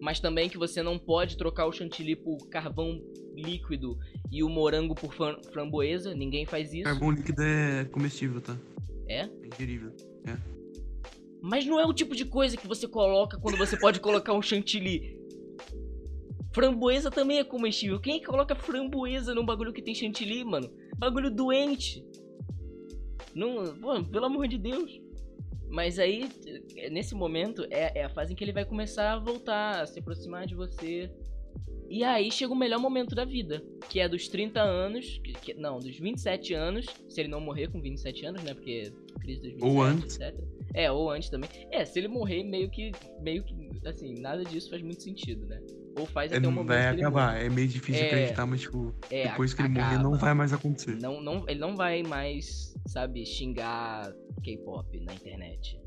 mas também que você não pode trocar o chantilly por carvão líquido e o morango por framboesa, ninguém faz isso. Carvão líquido é comestível, tá? É? É ingerível. Mas não é o tipo de coisa que você coloca quando você pode colocar um chantilly. Framboesa também é comestível. Quem é que coloca framboesa num bagulho que tem chantilly, mano? Bagulho doente. Não, pô, pelo amor de Deus. Mas aí, nesse momento, é, é a fase em que ele vai começar a voltar, a se aproximar de você. E aí chega o melhor momento da vida, que é dos 30 anos, que- que- não, dos 27 anos, se ele não morrer com 27 anos, né, porque crise dos 27, Ou antes. etc. É, ou antes também. É, se ele morrer, meio que, meio que, assim, nada disso faz muito sentido, né? Ou faz É, até não momento vai que ele acabar. morre. É meio difícil É. acreditar, mas tipo, É, depois que ele morrer não vai mais acontecer. Não, não, ele não vai mais, sabe, xingar K-pop na internet.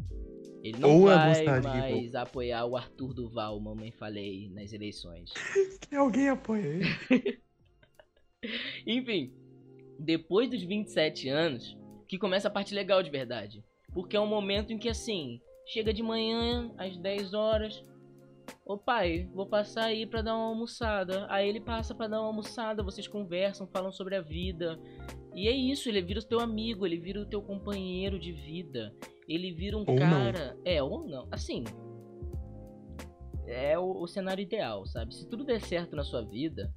Ele não Ou é vai mais apoiar o Arthur Duval, mamãe falei, nas eleições. Que alguém apoia ele. Enfim, depois dos 27 anos, que começa a parte legal de verdade. Porque é um momento em que, assim, chega de manhã, às 10 horas. Ô pai, vou passar aí pra dar uma almoçada. Aí ele passa pra dar uma almoçada, vocês conversam, falam sobre a vida. E é isso, ele vira o teu amigo, ele vira o teu companheiro de vida. Ele vira um Ou não. cara. É, ou não. Assim. É o, o cenário ideal, sabe? Se tudo der certo na sua vida,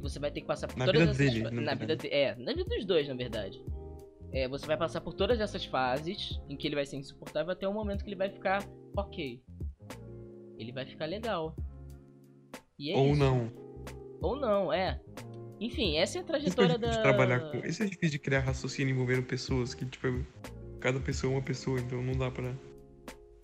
você vai ter que passar por Na todas vida essas dele, na na vida verdade. de- É, na vida dos dois, na verdade. É, você vai passar por todas essas fases em que ele vai ser insuportável até o momento que ele vai ficar ok. Ele vai ficar legal. É Ou isso. não. Ou não, é. Enfim, essa é a é trajetória da. de trabalhar com. Isso é difícil de criar raciocínio envolvendo pessoas que, tipo, cada pessoa é uma pessoa, então não dá pra.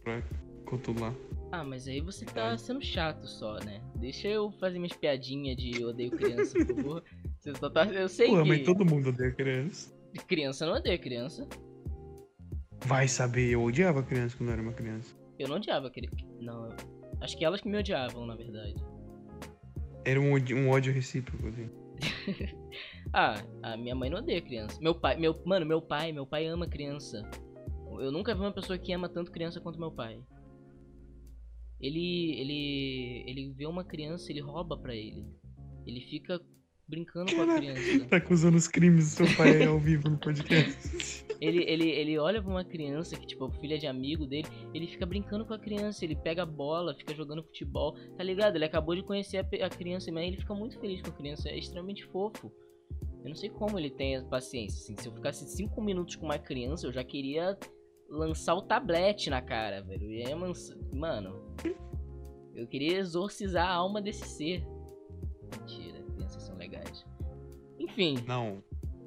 pra controlar. Ah, mas aí você tá sendo chato só, né? Deixa eu fazer minhas piadinhas de odeio criança, por favor. Você só tá... Eu sei Pô, que mas todo mundo odeia criança. criança não odeia criança. Vai saber, eu odiava criança quando eu era uma criança. Eu não odiava criança. Não, acho que elas que me odiavam, na verdade. Era um um ódio recíproco, assim. Ah, a minha mãe não odeia criança. Meu pai, meu, mano, meu pai, meu pai ama criança. Eu nunca vi uma pessoa que ama tanto criança quanto meu pai. Ele, ele, ele vê uma criança, ele rouba pra ele. Ele fica brincando com a criança. Tá acusando os crimes do seu pai ao vivo no podcast. Ele, ele, ele olha pra uma criança que, tipo, filha de amigo dele, ele fica brincando com a criança, ele pega a bola, fica jogando futebol, tá ligado? Ele acabou de conhecer a, a criança, mas ele fica muito feliz com a criança, é extremamente fofo. Eu não sei como ele tem a paciência, assim, se eu ficasse cinco minutos com uma criança, eu já queria lançar o tablete na cara, velho. Ia lançar- Mano, eu queria exorcizar a alma desse ser. Mentira. Enfim, Não.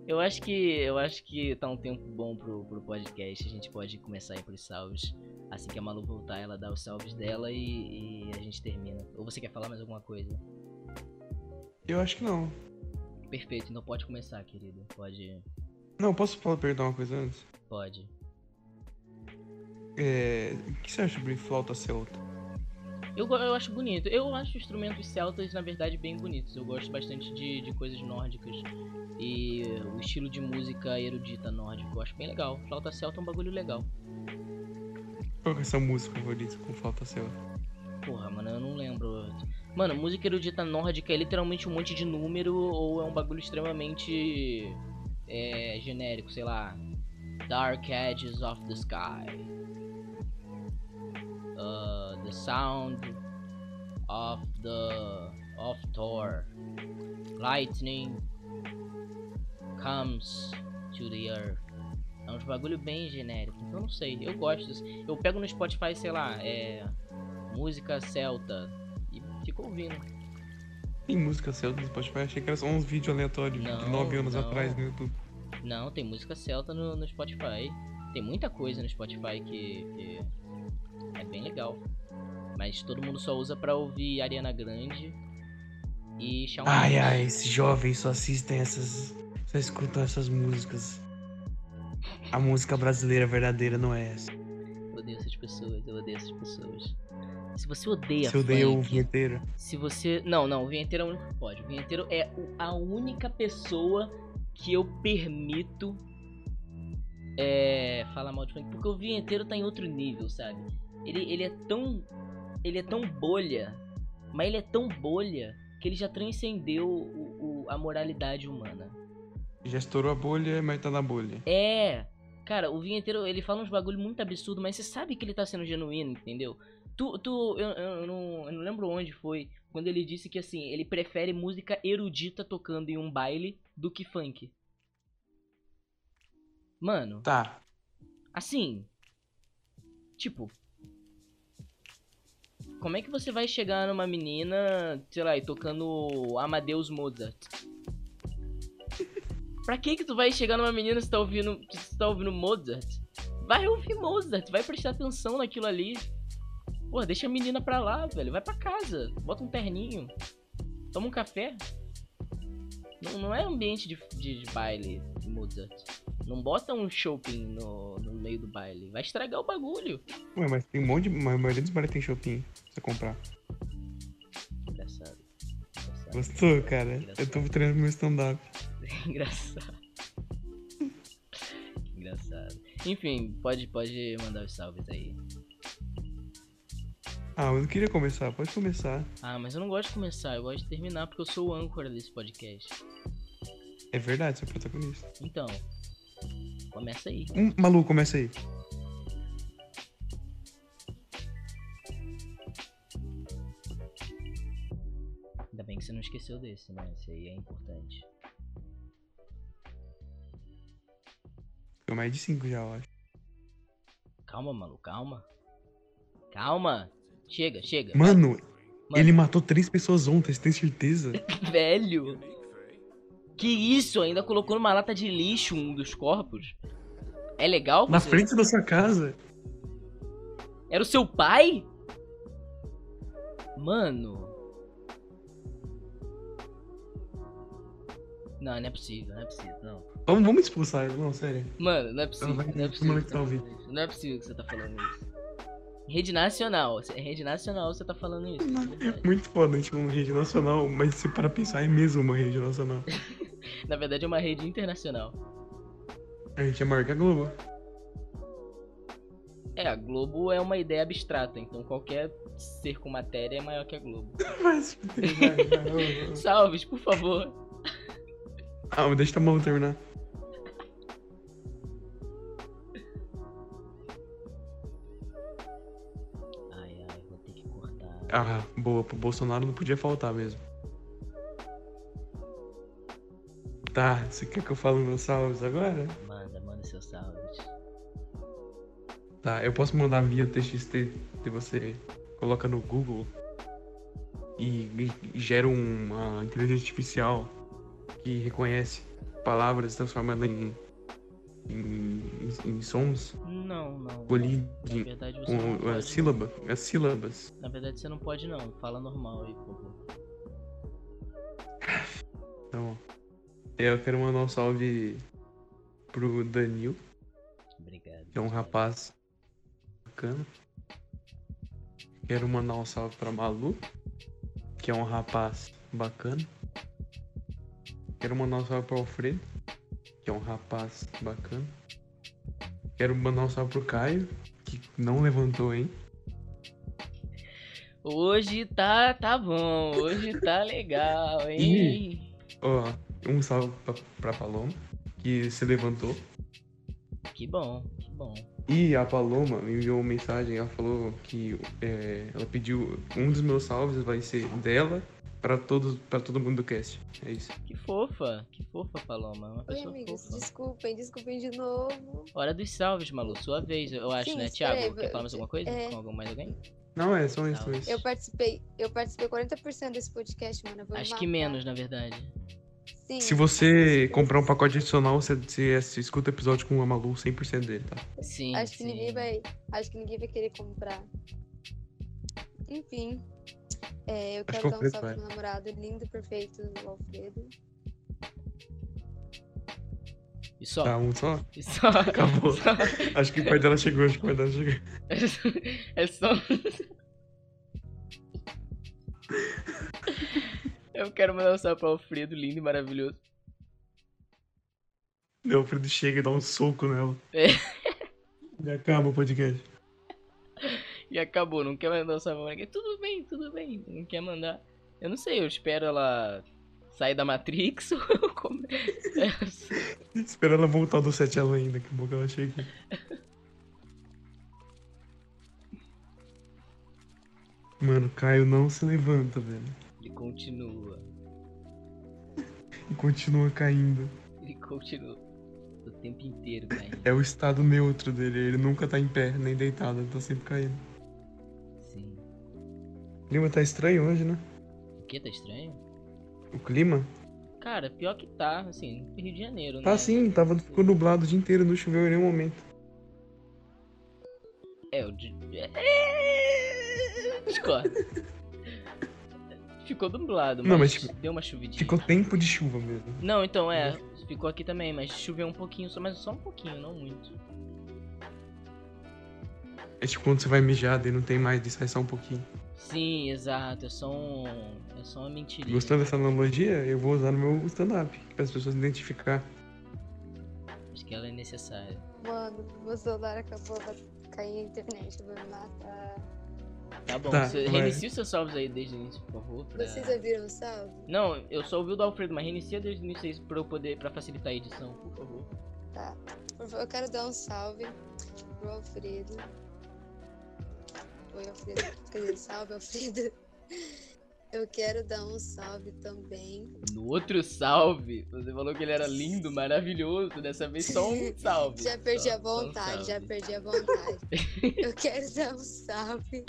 eu acho que eu acho que tá um tempo bom pro, pro podcast. A gente pode começar aí pros salves. Assim que a Malu voltar, ela dá os salves dela e, e a gente termina. Ou você quer falar mais alguma coisa? Eu acho que não. Perfeito, então pode começar, querido. Pode. Não, posso falar, perguntar uma coisa antes? Pode. É, o que você acha sobre flauta celta? Eu, eu acho bonito. Eu acho instrumentos celtas, na verdade, bem bonitos. Eu gosto bastante de, de coisas nórdicas. E o estilo de música erudita nórdico eu acho bem legal. Flauta celta é um bagulho legal. Qual que é a sua música favorita com flauta celta? Porra, mano, eu não lembro. Mano, música erudita nórdica é literalmente um monte de número ou é um bagulho extremamente é, genérico, sei lá. Dark Edges of the Sky. Uh, the Sound of the of Thor. Lightning comes to the earth. É uns bagulho bem genérico. Então eu não sei. Eu gosto. disso. Eu pego no Spotify, sei lá, é música celta e fico ouvindo. Tem música celta no Spotify? Achei que era só uns vídeos aleatórios de Não, 9 anos não. atrás no YouTube. Não, tem música celta no, no Spotify. Tem muita coisa no Spotify que, que é bem legal. Mas todo mundo só usa pra ouvir Ariana Grande e Shawn Ai, Mendes. ai, esses jovens só assistem essas. só escutam essas músicas. A música brasileira verdadeira não é essa. Eu odeio essas pessoas, eu odeio essas pessoas. Se você odeia Você odeia o funk, vinheteiro. Se você. Não, não, o vinheteiro é o único que pode. O vinheteiro é o- a única pessoa que eu permito é, falar mal de funk, porque o vinheteiro tá em outro nível, sabe? Ele, ele é tão. Ele é tão bolha, mas ele é tão bolha que ele já transcendeu o, o- a moralidade humana. Já estourou a bolha, mas tá na bolha. É. Cara, o vinheteiro, ele fala uns bagulho muito absurdo, mas você sabe que ele tá sendo genuíno, entendeu? Tu, tu eu, eu não, eu não lembro onde foi, quando ele disse que assim, ele prefere música erudita tocando em um baile do que funk. Mano, Tá. assim. Tipo. Como é que você vai chegar numa menina, sei lá, e tocando Amadeus Mozart? Pra que que tu vai chegar numa menina se tá ouvindo, se tá ouvindo Mozart? Vai ouvir Mozart, vai prestar atenção naquilo ali. Pô, deixa a menina pra lá, velho. Vai pra casa, bota um terninho, toma um café. Não, não é ambiente de, de, de baile, Mozart. Não bota um shopping no, no meio do baile. Vai estragar o bagulho. Ué, mas tem um monte de. A maioria dos bares tem shopping pra você comprar. Engraçado. Engraçado. Gostou, cara? Eu tô treinando meu stand-up. Engraçado. Engraçado. Enfim, pode, pode mandar os salves aí. Ah, eu não queria começar, pode começar. Ah, mas eu não gosto de começar, eu gosto de terminar porque eu sou o âncora desse podcast. É verdade, você é protagonista. Então, começa aí. Um, Malu, começa aí. Ainda bem que você não esqueceu desse, né? Esse aí é importante. Ficou mais de 5 já, eu acho. Calma, Malu, calma. Calma. Chega, chega. Mano, Mano. ele matou três pessoas ontem, você tem certeza? Velho. Que isso? Ainda colocou numa lata de lixo um dos corpos? É legal? Na você- frente da sua casa? Era o seu pai? Mano. Não, não é possível, não é possível, não. Vamos, vamos expulsar ele, não, sério. Mano, não é possível, vai- não é possível. lá que tá tá falando isso. Não é possível que você tá falando isso. Rede nacional, em rede nacional você tá falando isso. é. Muito foda, tipo, uma rede nacional, mas se para pensar, é mesmo uma rede nacional. Na verdade é uma rede internacional. A gente é maior que a Globo. É, a Globo é uma ideia abstrata, então qualquer ser com matéria é maior que a Globo. Mas, vai. Salves, por favor. Ah, mas deixa a Malu terminar. Ai, ai, vou ter que cortar. Ah, boa, pro Bolsonaro não podia faltar mesmo. Tá, você quer que eu fale meus salves agora? Manda, manda seus salves. Tá, eu posso mandar via TXT que você coloca no Google e, e gera uma inteligência artificial que reconhece palavras transformando em, em, em, em sons, Não, não. colide Na verdade você não com a sílaba, as sílabas. Na verdade você não pode não. Fala normal aí, por favor. Eu quero mandar um salve pro Danil, Obrigado. que é um rapaz bacana. Quero mandar um salve pra Malu, que é um rapaz bacana. Quero mandar um salve pro Alfredo, que é um rapaz bacana. Quero mandar um salve pro Caio, que não levantou, hein? Hoje tá, tá bom. Hoje tá legal, hein? Ó, um salve pra, pra Paloma, que se levantou. Que bom, que bom. E a Paloma me enviou uma mensagem, ela falou que é, ela pediu um dos meus salves vai ser dela pra todos para todo mundo do cast. É isso. Que fofa, que fofa, Paloma. Uma Oi, pessoa amigos, fofa. desculpem, desculpem de novo. Hora dos salves, Malu. Sua vez, eu acho, Sim, né? Thiago, quer falar mais alguma coisa? é. Com algum, mais alguém? Não, é só isso. Só isso. Eu participei, eu participei 40% desse podcast, mano. Acho que menos, na verdade. Sim. Se você comprar um pacote adicional, você, você, você escuta o episódio com a Malu 100% dele, tá? Sim, Acho que sim. ninguém vai. Acho que ninguém vai querer comprar. Enfim. é, eu Acho quero que dar um salve pro meu namorado lindo, perfeito, o Alfredo. E só. Tá, um só? E só. Acabou. Só- Acho que o pai dela chegou, acho que o pai dela chegou. É só. Eu quero mandar um salve pro Alfredo, lindo e maravilhoso. O Alfredo chega e dá um soco nela. É. E acaba o podcast. E acabou, não quer mandar o salve pra ninguém. Tudo bem, tudo bem, não quer mandar. Eu não sei, eu espero ela sair da Matrix ou É, Espera ela voltar do 7 além, daqui a pouco ela chega. Mano, Caio não se levanta, velho. Continua, E continua caindo. ele continua o tempo inteiro caindo. É o estado neutro dele. Ele nunca tá em pé, nem deitado, ele tá sempre caindo. Sim. O clima tá estranho hoje, né? O que? Tá estranho? O clima? Cara, pior que tá, assim, Rio de Janeiro, né? Tá sim, tava, ficou nublado o dia inteiro, não choveu em nenhum momento. É, o. É... Discordo. Ficou dublado, mas, Não, mas, tipo, deu uma chuvidinha. Ficou tempo de chuva mesmo. Não, então é, ficou aqui também, mas choveu um pouquinho, só, mas só um pouquinho, não muito. É tipo quando você vai mijar, daí não tem mais, de sai só um pouquinho. Sim, exato, é só um. É só uma mentirinha. Gostando dessa analogia, eu vou usar no meu stand-up, para as pessoas identificar. Acho que ela é necessária. Mano, meu celular acabou de cair a internet, eu vou me matar. Tá bom, Tá, você reinicia os seus salvos aí desde o início, por favor. pra- Vocês ouviram o salve? Não, eu só ouvi o do Alfredo, mas reinicia desde o início aí pra eu poder, pra facilitar a edição, por favor. Tá. Eu quero dar um salve pro Alfredo. Oi, Alfredo. Quer dizer, salve, Alfredo. Eu quero dar um salve também. No outro salve, você falou que ele era lindo, maravilhoso, dessa vez só um salve. Já perdi Só- a só um vontade, já perdi a vontade. Eu quero dar um salve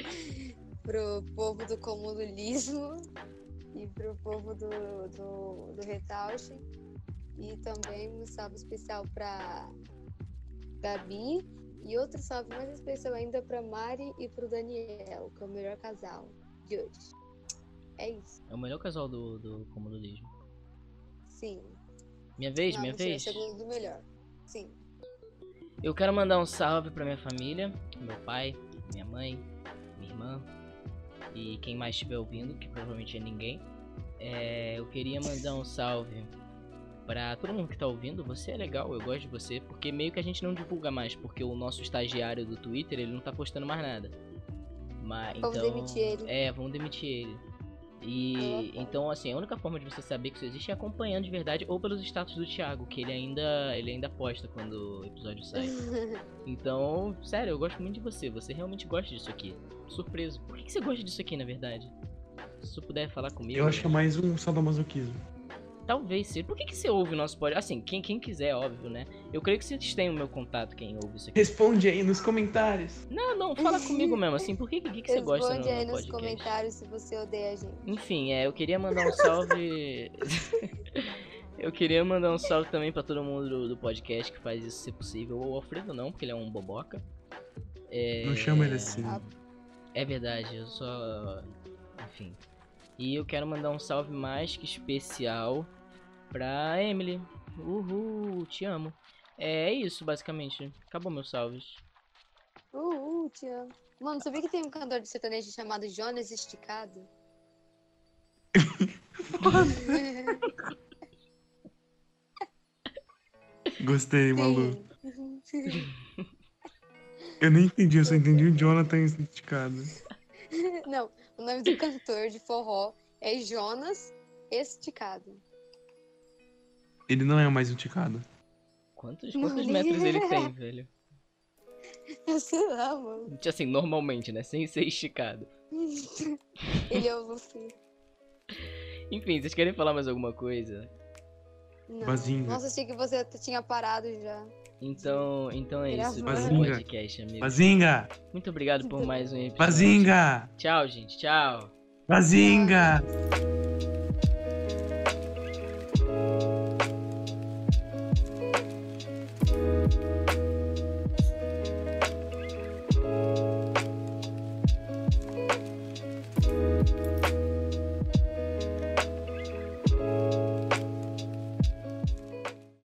pro povo do comunismo e pro povo do, do, do Retauche. E também um salve especial pra Gabi. E outro salve mais especial ainda pra Mari e pro Daniel, que é o melhor casal de hoje. É isso. É o melhor casal do, do comunismo. Sim. Minha vez, Não, minha mentira, vez. segundo do melhor. Sim. Eu quero mandar um salve pra minha família, meu pai, minha mãe, minha irmã e quem mais estiver ouvindo, que provavelmente é ninguém. É, eu queria mandar um salve pra todo mundo que tá ouvindo. Você é legal, eu gosto de você, porque meio que a gente não divulga mais, porque o nosso estagiário do Twitter ele não tá postando mais nada. Mas, Vamos então, demitir ele. É, vamos demitir ele. E então assim, a única forma de você saber que isso existe é acompanhando de verdade ou pelos status do Thiago, que ele ainda ele ainda posta quando o episódio sai. Então, sério, eu gosto muito de você. Você realmente gosta disso aqui. Surpreso. Por que, que você gosta disso aqui, na verdade? Se você puder falar comigo. Eu acho que é mais um sadomasoquismo. Talvez seja. Por que, que você ouve o nosso podcast? Assim, quem, quem quiser, óbvio, né? Eu creio que vocês têm o meu contato, quem ouve isso aqui. Responde aí nos comentários. Não, não, fala comigo mesmo, assim. Por que, que, que você gosta no, Responde aí no nos podcast? comentários se você odeia a gente. Enfim, é, eu queria mandar um salve. eu queria mandar um salve também pra todo mundo do, do podcast que faz isso ser possível. O Alfredo não, porque ele é um boboca. É... Não chama ele assim. Ah, É verdade, eu só. Enfim. E eu quero mandar um salve mais que especial pra Emily. Uhul, te amo. É, é isso, basicamente. Acabou meus salves. Uh, uh, te amo. Mano, sabia que tem um cantor de sertanejo chamado Jonas Esticado? Gostei, Malu. Eu nem entendi, eu só entendi o Jonathan esticado. Não, o nome do cantor de forró é Jonas Esticado. Ele não é mais um ticado. Quantos, quantos metros ele tem, velho? Eu sei lá, mano. Assim, normalmente, né? Sem ser esticado. Ele é o Luffy. Enfim, vocês querem falar mais alguma coisa? Não. Bazinga. Nossa, achei que você tinha parado já. Então, então é isso. Gravando. Bazinga. podcast, amigo. Bazinga! Muito obrigado por mais um episódio. Bazinga! Tchau, gente. Tchau. Bazinga!